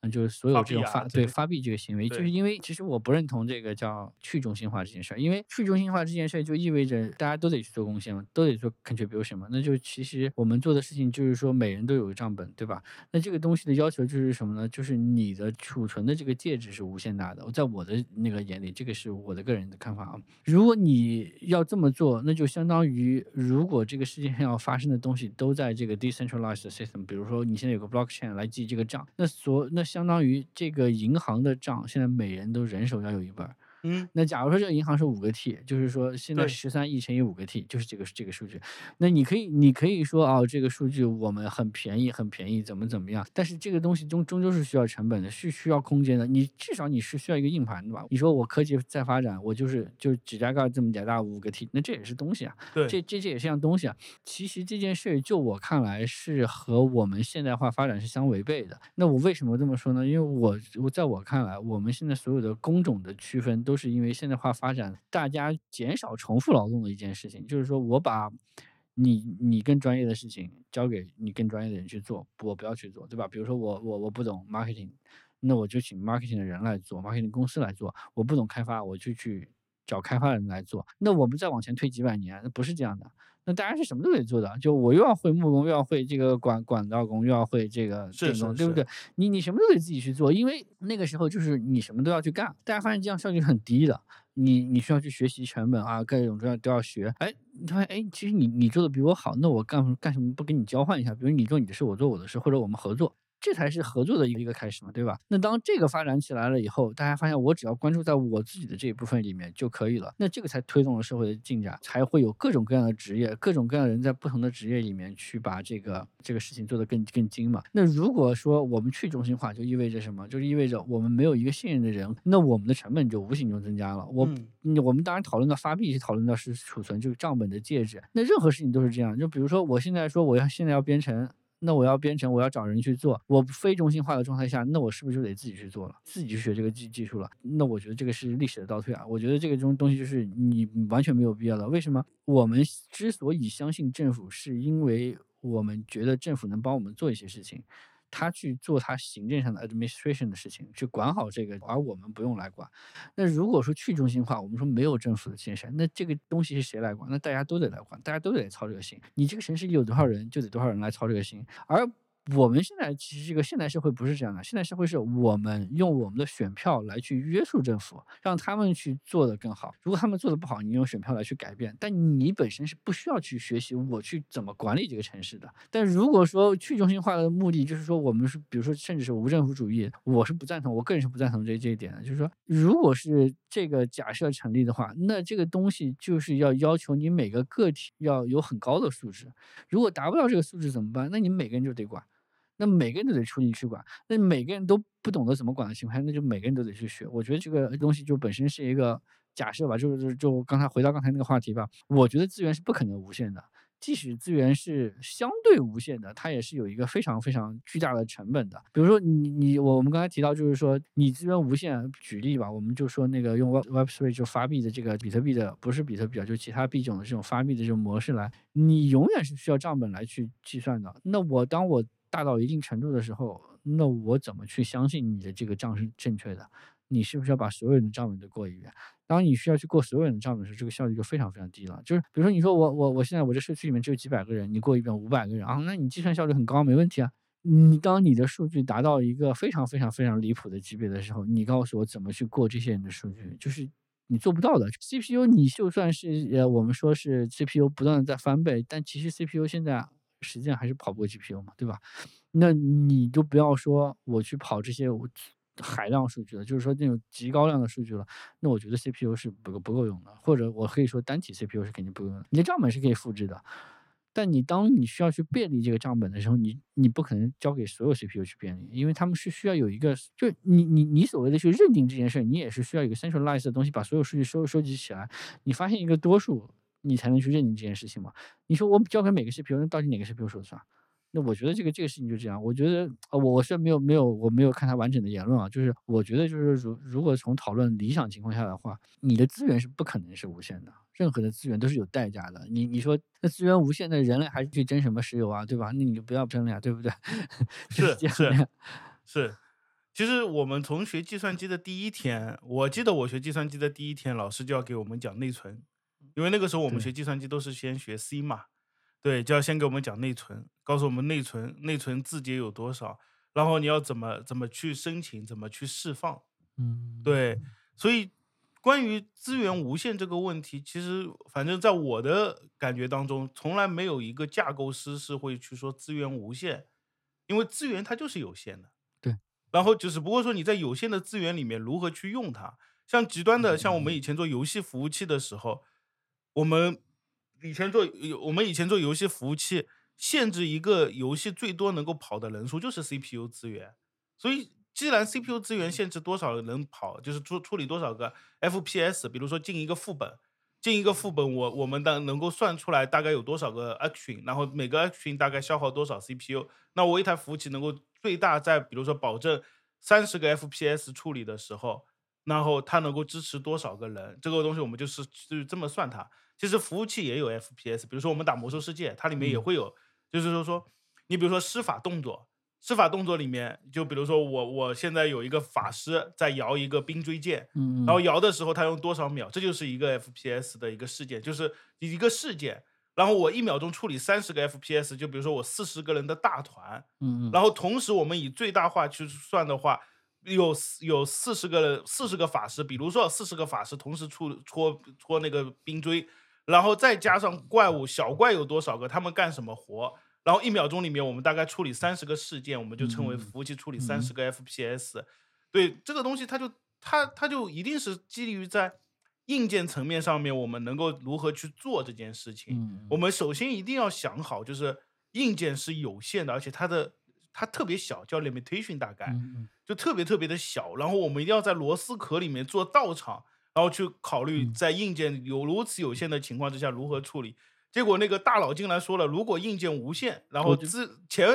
嗯，就是所有这种发对发币这个行为，就是因为其实我不认同这个叫去中心化这件事儿，因为去中心化这件事儿就意味着大家都得去做贡献嘛，都得做 contribution 嘛，那就其实我们做的事情就是说每人都有个账本，对吧？那这个东西的要求就是什么呢？就是你的储存的这个介质是无限大的，在我的那个眼里，这个是我的个人的看法啊。如果你要这么做，那就相当于如果这个世界上要发生的东西都在这个 decentralized system，比如说你现在有个 blockchain 来记这个账，那所那相当于这个银行的账，现在每人都人手要有一本儿。嗯，那假如说这个银行是五个 T，就是说现在十三亿乘以五个 T，就是这个这个数据。那你可以你可以说哦，这个数据我们很便宜很便宜，怎么怎么样？但是这个东西终终究是需要成本的，是需要空间的。你至少你是需要一个硬盘的吧？你说我科技在发展，我就是就指甲盖这么点大五个 T，那这也是东西啊。对，这这这也是样东西啊。其实这件事就我看来是和我们现代化发展是相违背的。那我为什么这么说呢？因为我我在我看来，我们现在所有的工种的区分都就是因为现代化发展，大家减少重复劳动的一件事情。就是说我把你你更专业的事情交给你更专业的人去做，我不要去做，对吧？比如说我我我不懂 marketing，那我就请 marketing 的人来做，marketing 公司来做。我不懂开发，我就去找开发人来做。那我们再往前推几百年，那不是这样的。那大家是什么都得做的，就我又要会木工，又要会这个管管道工，又要会这个是电工，对不对？你你什么都得自己去做，因为那个时候就是你什么都要去干。大家发现这样效率很低的，你你需要去学习成本啊，各种各样都要学。哎，你发现哎，其实你你做的比我好，那我干干什么不跟你交换一下？比如你做你的事，我做我的事，或者我们合作。这才是合作的一个一个开始嘛，对吧？那当这个发展起来了以后，大家发现我只要关注在我自己的这一部分里面就可以了，那这个才推动了社会的进展，才会有各种各样的职业，各种各样的人在不同的职业里面去把这个这个事情做得更更精嘛。那如果说我们去中心化，就意味着什么？就是意味着我们没有一个信任的人，那我们的成本就无形中增加了。我我们当然讨论到发币，是讨论到是储存，就是账本的介质。那任何事情都是这样，就比如说我现在说我要现在要编程。那我要编程，我要找人去做。我非中心化的状态下，那我是不是就得自己去做了，自己去学这个技技术了？那我觉得这个是历史的倒退啊！我觉得这个东东西就是你完全没有必要的。为什么？我们之所以相信政府，是因为我们觉得政府能帮我们做一些事情。他去做他行政上的 administration 的事情，去管好这个，而我们不用来管。那如果说去中心化，我们说没有政府的建设，那这个东西是谁来管？那大家都得来管，大家都得操这个心。你这个城市有多少人，就得多少人来操这个心。而我们现在其实这个现代社会不是这样的，现代社会是我们用我们的选票来去约束政府，让他们去做得更好。如果他们做的不好，你用选票来去改变，但你本身是不需要去学习我去怎么管理这个城市的。但如果说去中心化的目的就是说我们是，比如说甚至是无政府主义，我是不赞同，我个人是不赞同这这一点的。就是说，如果是这个假设成立的话，那这个东西就是要要求你每个个体要有很高的素质。如果达不到这个素质怎么办？那你每个人就得管。那每个人都得出力去管，那每个人都不懂得怎么管的情况下，那就每个人都得去学。我觉得这个东西就本身是一个假设吧，就是就刚才回到刚才那个话题吧，我觉得资源是不可能无限的，即使资源是相对无限的，它也是有一个非常非常巨大的成本的。比如说你你我我们刚才提到就是说你资源无限，举例吧，我们就说那个用 Web Web Three 就发币的这个比特币的，不是比特币啊，就其他币种的这种发币的这种模式来，你永远是需要账本来去计算的。那我当我大到一定程度的时候，那我怎么去相信你的这个账是正确的？你是不是要把所有人的账本都过一遍？当你需要去过所有人的账本的时候，这个效率就非常非常低了。就是比如说，你说我我我现在我这社区里面只有几百个人，你过一遍五百个人啊，那你计算效率很高，没问题啊。你当你的数据达到一个非常非常非常离谱的级别的时候，你告诉我怎么去过这些人的数据，就是你做不到的。CPU 你就算是呃我们说是 CPU 不断的在翻倍，但其实 CPU 现在实际上还是跑不过 GPU 嘛，对吧？那你就不要说我去跑这些海量数据了，就是说那种极高量的数据了，那我觉得 CPU 是不够不够用的，或者我可以说单体 CPU 是肯定不够用的。你的账本是可以复制的，但你当你需要去便利这个账本的时候，你你不可能交给所有 CPU 去便利，因为他们是需要有一个，就你你你所谓的去认定这件事，你也是需要一个 centralized 的东西把所有数据收收集起来，你发现一个多数，你才能去认定这件事情嘛。你说我交给每个 CPU，那到底哪个 CPU 说了算？那我觉得这个这个事情就这样，我觉得呃我我是没有没有我没有看他完整的言论啊，就是我觉得就是如如果从讨论理想情况下的话，你的资源是不可能是无限的，任何的资源都是有代价的。你你说那资源无限的人类还是去争什么石油啊，对吧？那你就不要争了呀，对不对？是这样的呀是，其实我们从学计算机的第一天，我记得我学计算机的第一天，老师就要给我们讲内存，因为那个时候我们学计算机都是先学 C 嘛，对，就要先给我们讲内存，告诉我们内存内存字节有多少，然后你要怎么怎么去申请，怎么去释放，嗯，对，所以关于资源无限这个问题，其实反正在我的感觉当中，从来没有一个架构师是会去说资源无限，因为资源它就是有限的。对，然后就只不过说你在有限的资源里面如何去用它。像极端的，像我们以前做游戏服务器的时候，我们以前做我们以前做游戏服务器，限制一个游戏最多能够跑的人数就是 CPU 资源。所以，既然 CPU 资源限制多少人跑，就是处处理多少个 FPS，比如说进一个副本，进一个副本，我我们当能够算出来大概有多少个 action，然后每个 action 大概消耗多少 CPU，那我一台服务器能够最大在比如说保证三十个 FPS 处理的时候，然后它能够支持多少个人，这个东西我们就是就这么算它。其实服务器也有 FPS，比如说我们打魔兽世界，它里面也嗯。会有，就是说说你比如说施法动作，施法动作里面，就比如说我我现在有一个法师在摇一个冰锥剑，嗯，然后摇的时候他用多少秒，这就是一个 FPS 的一个事件，就是一个事件。然后我一秒钟处理三十个 FPS，就比如说我四十个人的大团，嗯嗯，然后同时我们以最大化去算的话，有有四十个四十个法师，比如说四十个法师同时出戳戳那个冰锥，然后再加上怪物小怪有多少个，他们干什么活？然后一秒钟里面我们大概处理三十个事件，我们就称为嗯服务器处理嗯三十个 FPS。对这个东西，它就它它就一定是基于在硬件层面上面，我们能够如何去做这件事情。嗯我们首先一定要想好，就是硬件是有限的，而且它的它特别小，叫 limitation 大概。就特别特别的小，然后我们一定要在螺丝壳里面做道场，然后去考虑嗯在硬件有如此有限的情况之下如何处理。结果那个大佬竟然说了，如果硬件无限，然后我就资钱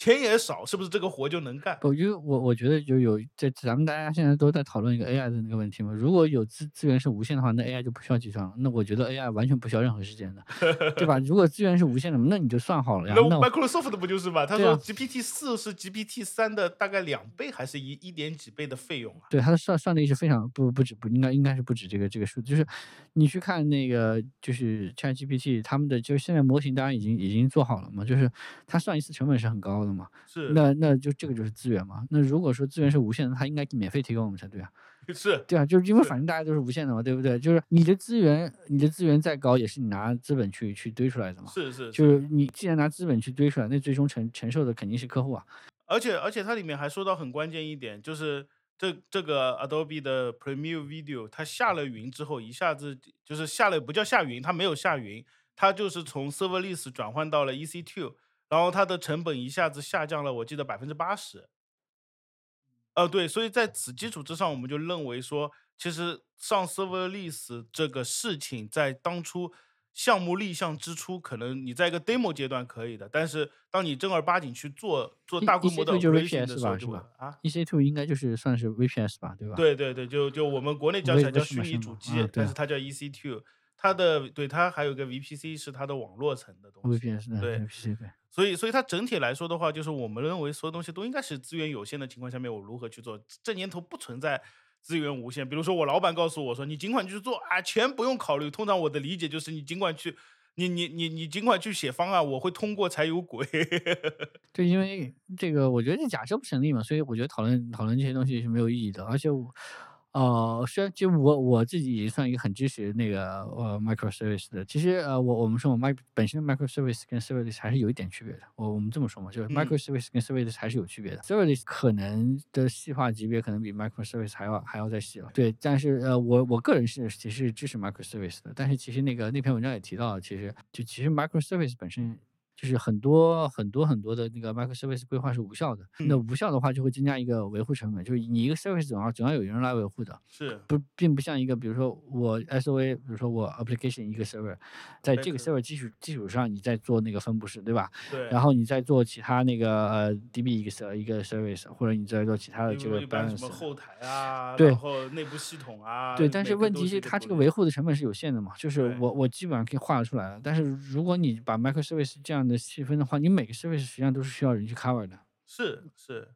钱也少，是不是这个活就能干？我觉得我我觉得就有这咱们大家现在都在讨论一个 AI 的那个问题嘛。如果有资资源是无限的话，那 AI 就不需要计算了。那我觉得 AI 完全不需要任何时间的，对吧？如果资源是无限的，那你就算好了呀。那 Microsoft 不就是嘛？他说 GPT 四是 GPT 三的大概两倍，还是一一点几倍的费用啊？对它的算算力是非常不不止不应该应该是不止这个这个数，就是你去看那个就是 ChatGPT 他们的就是现在模型当然已经已经做好了嘛，就是它算一次成本是很高的嘛。是那那就这个就是资源嘛。那如果说资源是无限的，它应该免费提供我们才对啊。是，对啊，就是因为反正大家都是无限的嘛，对不对？就是你的资源，你的资源再高，也是你拿资本去去堆出来的嘛。是是，就是你既然拿资本去堆出来，那最终承承受的肯定是客户啊。而且而且它里面还说到很关键一点，就是这这个 Adobe 的 Premiere Video，它下了云之后，一下子就是下了不叫下云，它没有下云，它就是从 Serverless 转换到了 EC2，然后它的成本一下子下降了，我记得百分之八十。呃，对，所以在此基础之上，我们就认为说，其实上 Serverless 这个事情，在当初项目立项之初，可能你在一个 demo 阶段可以的，但是当你正儿八经去做做 E- 大规模的 EC2 就是 operation VPS 的时候，吧啊，EC two 应该就是算是 VPS 吧，对吧？，对对对，就就我们国内讲起来叫虚拟主机，但是它叫 EC2，它的对它还有个 VPC 是它的网络层的东西。VPS 的对 VPC 对。所以，所以它整体来说的话，就是我们认为所有东西都应该是资源有限的情况下面，我如何去做？这年头不存在资源无限。比如说，我老板告诉我说，你尽管去做啊，钱不用考虑。通常我的理解就是，你尽管去，你你你你尽管去写方案，我会通过才有鬼。对，因为这个我觉得这假设不成立嘛，所以我觉得讨论讨论这些东西是没有意义的。而且我，呃，虽然就我我自己也算一个很支持那个呃 microservice 的，其实呃我我们说我 mic 本身的 microservice 跟 serverless 还是有一点区别的。我我们这么说嘛，就是嗯 microservice 跟 serverless 还是有区别的。serverless 可能的细化级别可能比 microservice 还要还要再细了。对，但是呃我我个人是其实支持 microservice 的，但是其实那个那篇文章也提到了，其实就其实 microservice 本身。就是很多很多很多的那个 microservice 规划是无效的。那嗯无效的话，就会增加一个维护成本，就是你一个 service 总要总要有人来维护的。是不，并不像一个，比如说我 SOA，比如说我 application 一个 server，在这个 server 基础基础上，你再做那个分布式，对吧？对，然后你再做其他那个呃 DB 一个 ser 一个 service，或者你再做其他的因这个一般什 balance 么。后台啊，对然后内部系统啊，对，但是问题是，它这个维护的成本是有限的嘛，就是我我基本上可以画得出来了。但是如果你把 microservice 这样的细分的话，你每个 service 实际上都是需要人去 cover 的。是是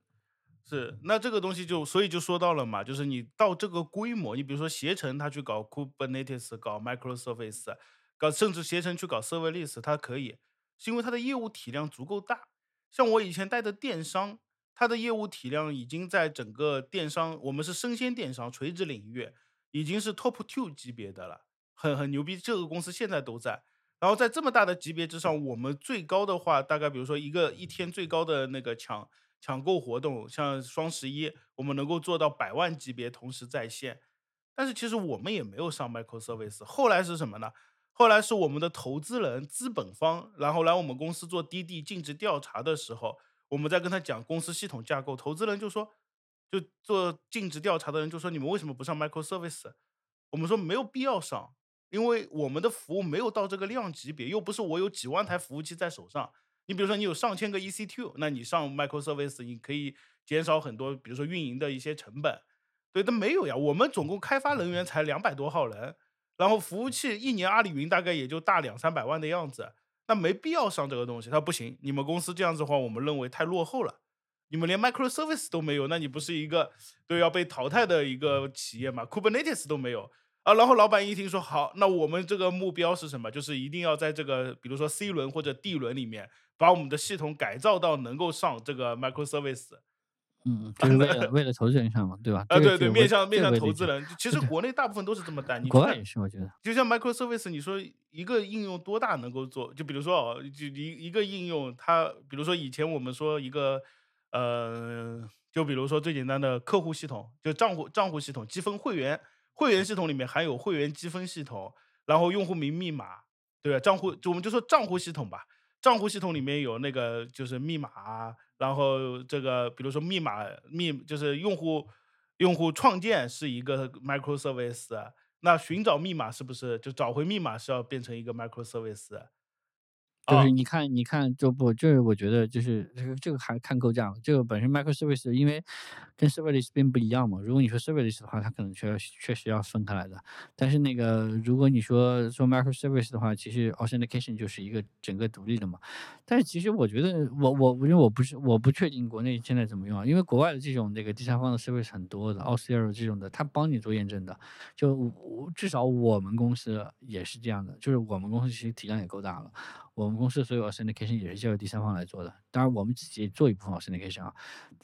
是，那这个东西就所以就说到了嘛，就是你到这个规模，你比如说携程他去搞 Kubernetes，搞 microservice，搞甚至携程去搞 serverless，它可以，是因为它的业务体量足够大。像我以前带的电商，它的业务体量已经在整个电商，我们是生鲜电商垂直领域，已经是 top two 级别的了，很很牛逼。这个公司现在都在。然后在这么大的级别之上，我们最高的话，大概比如说一个一天最高的那个抢抢购活动，像双十一，我们能够做到百万级别同时在线。但是其实我们也没有上 microservice。后来是什么呢？后来是我们的投资人、资本方，然后来我们公司做滴滴尽职调查的时候，我们在跟他讲公司系统架构，投资人就说，就做尽职调查的人就说，你们为什么不上 microservice？我们说没有必要上，因为我们的服务没有到这个量级别，又不是我有几万台服务器在手上。你比如说，你有上千个 EC2，那你上 microservice，你可以减少很多，比如说运营的一些成本。对，但没有呀，我们总共开发人员才两百多号人，然后服务器一年阿里云大概也就大两三百万的样子，那没必要上这个东西。他不行，你们公司这样子的话，我们认为太落后了。你们连 microservice 都没有，那你不是一个对要被淘汰的一个企业吗？Kubernetes 都没有啊。然后老板一听说好，那我们这个目标是什么？就是一定要在这个比如说 C 轮或者 D 轮里面，把我们的系统改造到能够上这个 microservice。嗯，就是为了为了投资人上嘛，对吧？啊，这个对对，面向面向投资人，其实国内大部分都是这么 带。你看国外也是，我觉得。就像 microservice，你说一个应用多大能够做？就比如说哦，就一一个应用，它比如说以前我们说一个，呃，就比如说最简单的客户系统，就账户账户系统积分会员会员系统里面含有会员积分系统，然后用户名密码，对吧？账户就我们就说账户系统吧，账户系统里面有那个就是密码，然后这个比如说密码密就是用户用户创建是一个 microservice，那寻找密码是不是就找回密码是要变成一个 microservice？啊就是你看，你看，就不，就是我觉得就是这个这个还看构架了。这个本身 microservice 因为跟 serverless 并不一样嘛。如果你说 serverless 的话，它可能确确实要分开来的。但是那个如果你说说 microservice 的话，其实 authentication 就是一个整个独立的嘛。但是其实我觉得，我我因为我不是我不确定国内现在怎么用啊，因为国外的这种这个第三方的 service 很多的 o c r 这种的，它帮你做验证的。就我至少我们公司也是这样的，就是我们公司其实体量也够大了。我们公司所有 authentication 也是交由第三方来做的，当然我们自己做一部分 authentication 啊，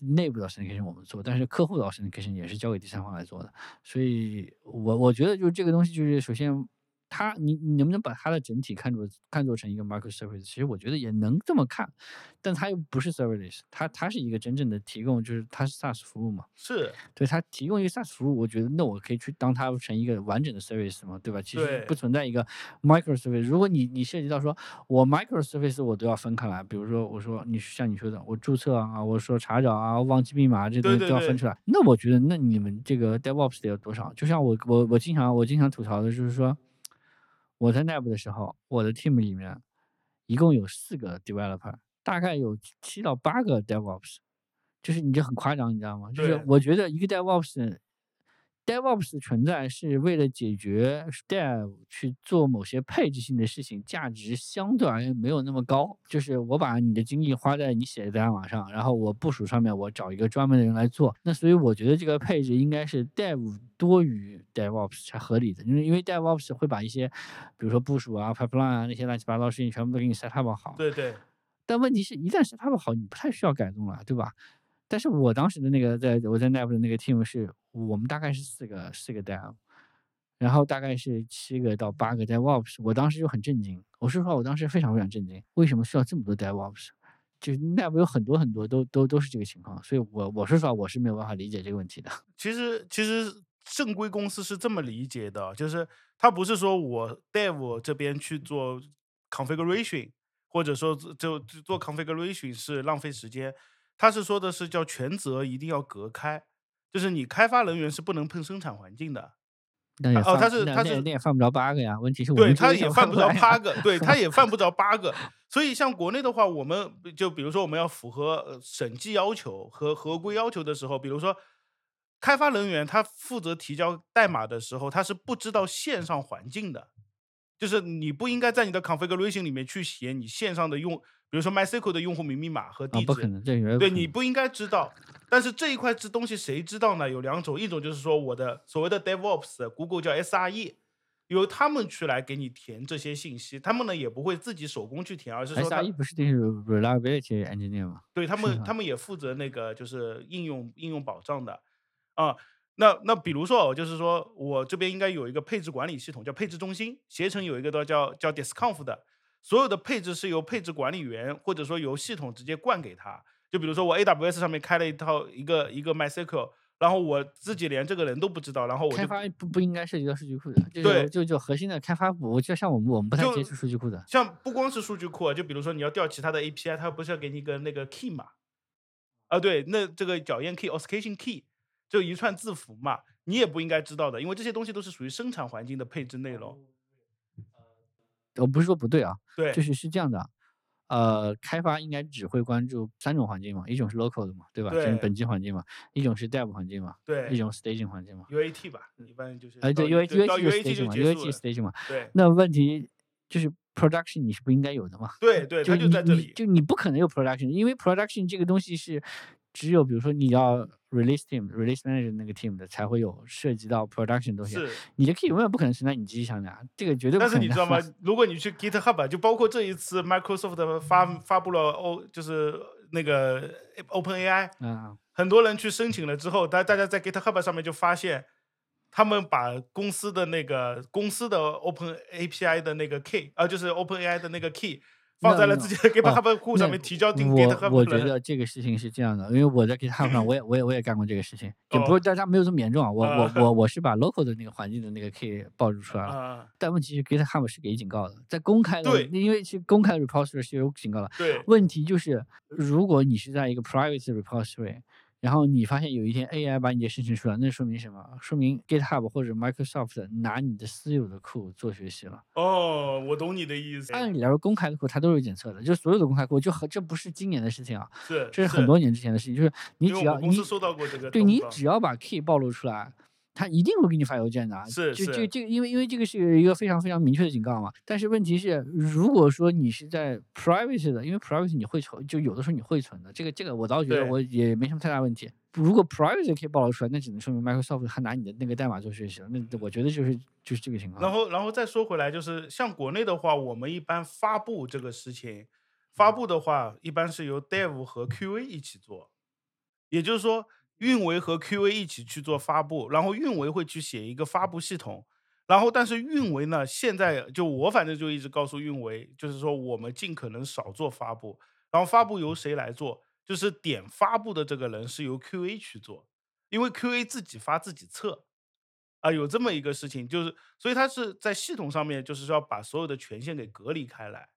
内部的 authentication 我们做，但是客户的 authentication 也是交给第三方来做的，所以我我觉得就是这个东西就是首先。它，你你能不能把它的整体看作看作成一个 microservice？其实我觉得也能这么看，但它又不是 serverless，它它是一个真正的提供，就是它是 SaaS 服务嘛。是对它提供一个 SaaS 服务，我觉得那我可以去当它成一个完整的 service 嘛，对吧？其实不存在一个 microservice。如果你你涉及到说我 microservice 我都要分开来，比如说我说你像你说的，我注册啊，我说查找啊，忘记密码这东西都要分出来，那我觉得那你们这个 DevOps 得有多少？就像我我我经常我经常吐槽的就是说，我在内部的时候，我的 team 里面一共有四个 developer，大概有七到八个 DevOps。就是你这很夸张，你知道吗？就是我觉得一个 DevOps。DevOps 的存在是为了解决 Dev 去做某些配置性的事情，价值相对而言没有那么高。就是我把你的精力花在你写的代码上，然后我部署上面，我找一个专门的人来做。那所以我觉得这个配置应该是 Dev 多于 DevOps 才合理的，因为因为 DevOps 会把一些，比如说部署啊、pipeline 啊那些乱七八糟的事情全部都给你 set up 好。对对，但问题是一旦 set up 好，你不太需要改动了，对吧？但是我当时的那个在我在内部的那个 team 是我们大概是四个四个 dev，然后大概是七个到八个 DevOps，我当时就很震惊。我说实话，我当时非常非常震惊，为什么需要这么多 DevOps？就是内部有很多很多都都都是这个情况，所以我我说实话我是没有办法理解这个问题的。其实其实正规公司是这么理解的，就是它不是说我 Dev 这边去做 configuration，或者说就就做 configuration 是浪费时间。他是说的是叫权责一定要隔开，就是你开发人员是不能碰生产环境的。哦，那也犯他是他是那那那也犯不着 bug 呀。问题是我对，他也犯不着八个对，他也犯不着 bug。所以像国内的话，我们就比如说我们要符合呃审计要求和合规要求的时候，比如说开发人员他负责提交代码的时候，他是不知道线上环境的，就是你不应该在你的 configuration 里面去写你线上的用，比如说 MySQL 的用户名密码和啊，地址，不可能，这绝对你不应该知道。但是这一块这东西谁知道呢？有两种，一种就是说我的所谓的 DevOps，Google 叫 SRE，由他们去来给你填这些信息，他们呢也不会自己手工去填，而是说 SRE 不是就是 reliability engineer 吗？对他们他们也负责那个就是应用应用保障的啊。那那比如说哦，就是说我这边应该有一个配置管理系统叫配置中心，携程有一个叫叫 Disconf 的，所有的配置是由配置管理员或者说由系统直接灌给他。就比如说我 AWS 上面开了一套一个一个 MySQL，然后我自己连这个人都不知道，然后我开发不不应该涉及到数据库的，就对就就核心的开发部，就像我们我们不太就接触数据库的，像不光是数据库啊，就比如说你要调其他的 API，它不是要给你一个那个 key 嘛？啊，对，那这个脚验 key、authentication key 就一串字符嘛，你也不应该知道的，因为这些东西都是属于生产环境的配置内容。我不是说不对啊，对，就是是这样的，呃，开发应该只会关注三种环境嘛，一种是 local 的嘛，对吧？就是本机环境嘛，一种是 dev 环境嘛，对一种 staging 环境嘛。UAT 吧，一般就是哎，对，U UAT 就 stage 嘛结束，U A T 了。stage 嘛。对那问题就是 production 你是不应该有的嘛？对对，它就就你在这里。你就你不可能有 production，因为 production 这个东西是只有比如说你要 release team、release manager 那个 team 的才会有涉及到 production 的东西。是，你的 key 永远不可能存在你机器上的啊，这个绝对不可能但。是你知道吗？如果你去 GitHub，就包括这一次 Microsoft 发发布了 O，就是那个 OpenAI，啊，很多人去申请了之后，大大家在 GitHub 上面就发现，他们把公司的那个公司的 Open API 的那个 key，啊、就是 OpenAI 的那个 key，放在了自己的 GitHub 库上面提交进我 GitHub 我觉得这个事情是这样的，因为我在 GitHub 上我也我也我也干过这个事情，就不哦是大家没有这么严重啊。我我啊我 我是把 local 的那个环境的那个 key 暴露出来了，啊，但问题是 GitHub 是给警告的，在公开的，因为是公开的 repository 是有警告的。对问题就是，如果你是在一个 private repository，然后你发现有一天 AI 把你的事情出来，那说明什么？说明 GitHub 或者 Microsoft 拿你的私有的库做学习了。哦，我懂你的意思，按理来说，公开的库它都是检测的，就所有的公开库，就和这不是今年的事情啊，是这是很多年之前的事情。就是你只要你公司收到过这个对你只要把 key 暴露出来，他一定会给你发邮件的啊。是就是这这个，因为因为这个是一个非常非常明确的警告嘛。但是问题是，如果说你是在 private 的，因为 private 你会存，就有的时候你会存的，这个这个我倒觉得我也没什么太大问题。如果 private 可以暴露出来，那只能说明 Microsoft 还拿你的那个代码做学习了。那我觉得就是就是这个情况。然后，然后再说回来，就是像国内的话，我们一般发布这个事情，发布的话一般是由 Dev 和 QA 一起做，也就是说，运维和 QA 一起去做发布，然后运维会去写一个发布系统，然后但是运维呢，现在就我反正就一直告诉运维，就是说我们尽可能少做发布，然后发布由谁来做，就是点发布的这个人是由 QA 去做，因为 QA 自己发自己测。啊，有这么一个事情，就是所以它是在系统上面，就是说要把所有的权限给隔离开来，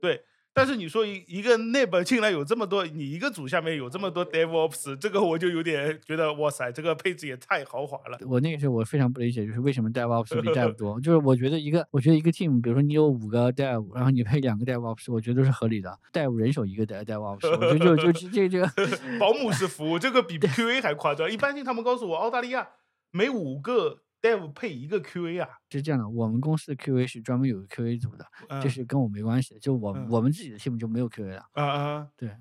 对。但是你说一一个内部进来有这么多，你一个组下面有这么多 DevOps，这个我就有点觉得哇塞，这个配置也太豪华了。我那个时候我非常不理解，就是为什么 DevOps 比 Dev 多？就是我觉得一个，我觉得一个 team，比如说你有五个 Dev，然后你配两个 DevOps，我觉得都是合理的。Dev 人手一个 Dev DevOps，我觉得就 就就这这个保姆式服务，这个比 QA 还夸张。一般性他们告诉我，澳大利亚每五个 Dev 配一个 QA 啊，是这样的。我们公司的 QA 是专门有个 QA 组的，嗯这是跟我没关系的。就我嗯我们自己的 team 就没有 QA 了。啊啊，对，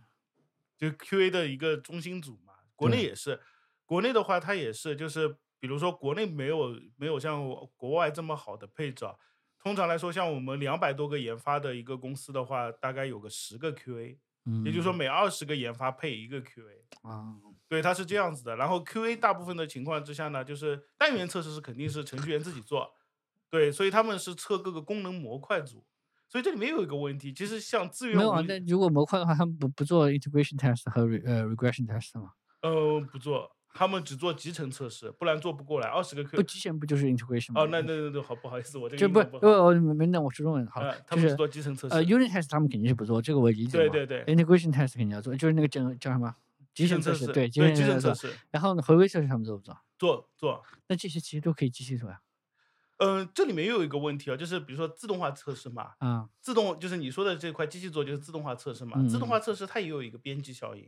就 QA 的一个中心组嘛。国内也是，国内的话它也是，就是比如说国内没有没有像国外这么好的配置啊。通常来说，像我们两百多个研发的一个公司的话，大概有个十个 QA，嗯，也就是说每二十个研发配一个 QA。啊，对，它是这样子的。然后 QA 大部分的情况之下呢，就是单元测试是肯定是程序员自己做，对，所以他们是测各个功能模块组。所以这里面有一个问题，其实像资源没有啊。那如果模块的话，他们不不做 integration test 和呃 regression test 吗？呃不做，他们只做集成测试，不然做不过来。二十个 Q 不，集成不就是 integration 吗？哦，那那那那好，不好意思，我这个就不不好。呃，没没那我说中文好，呃，他就是们只做集成测呃试。unit test 他们肯定是不做，这个我理解。对对对，integration test 肯定要做，就是那个叫叫什么集成测试，对，对，集成测试。然后呢，回归测试他们做不做？做做。那这些其实都可以机器做呀。嗯，这里面又有一个问题啊，就是比如说自动化测试嘛，啊，自动就是你说的这块机器做就是自动化测试嘛，自动嗯化测试它也有一个边际效应。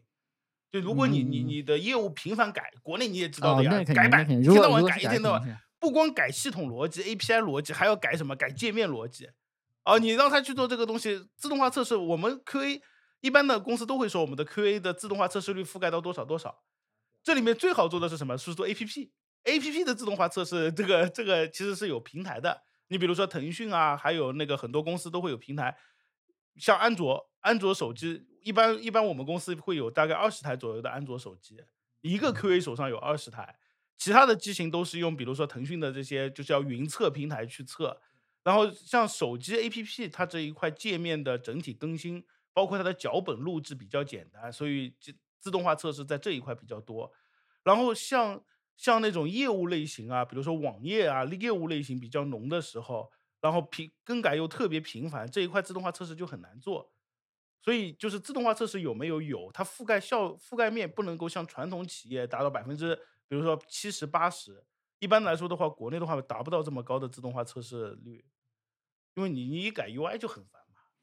就如果你你嗯你的业务频繁改，国内你也知道哦的，呀，改版一天到晚改改一天到晚不光改系统逻辑、API 逻辑，还要改什么？改界面逻辑。啊，你让他去做这个东西，自动化测试，我们 QA 一般的公司都会说我们的 QA 的自动化测试率覆盖到多少多少。这里面最好做的是什么？是做 APP，APP 的自动化测试，这个这个其实是有平台的。你比如说腾讯啊，还有那个很多公司都会有平台，像安卓，安卓手机一般一般我们公司会有大概二十台左右的安卓手机，一个 QA 手上有二十台，其他的机型都是用比如说腾讯的这些就叫云测平台去测。然后像手机 APP，它这一块界面的整体更新，包括它的脚本录制比较简单，所以自自动化测试在这一块比较多。然后像像那种业务类型啊，比如说网页啊，业务类型比较浓的时候，然后频更改又特别频繁，这一块自动化测试就很难做。所以就是自动化测试有没有有，它覆盖效覆盖面不能够像传统企业达到百分之，比如说七十八十。一般来说的话，国内的话达不到这么高的自动化测试率，因为你你一改 UI 就很烦。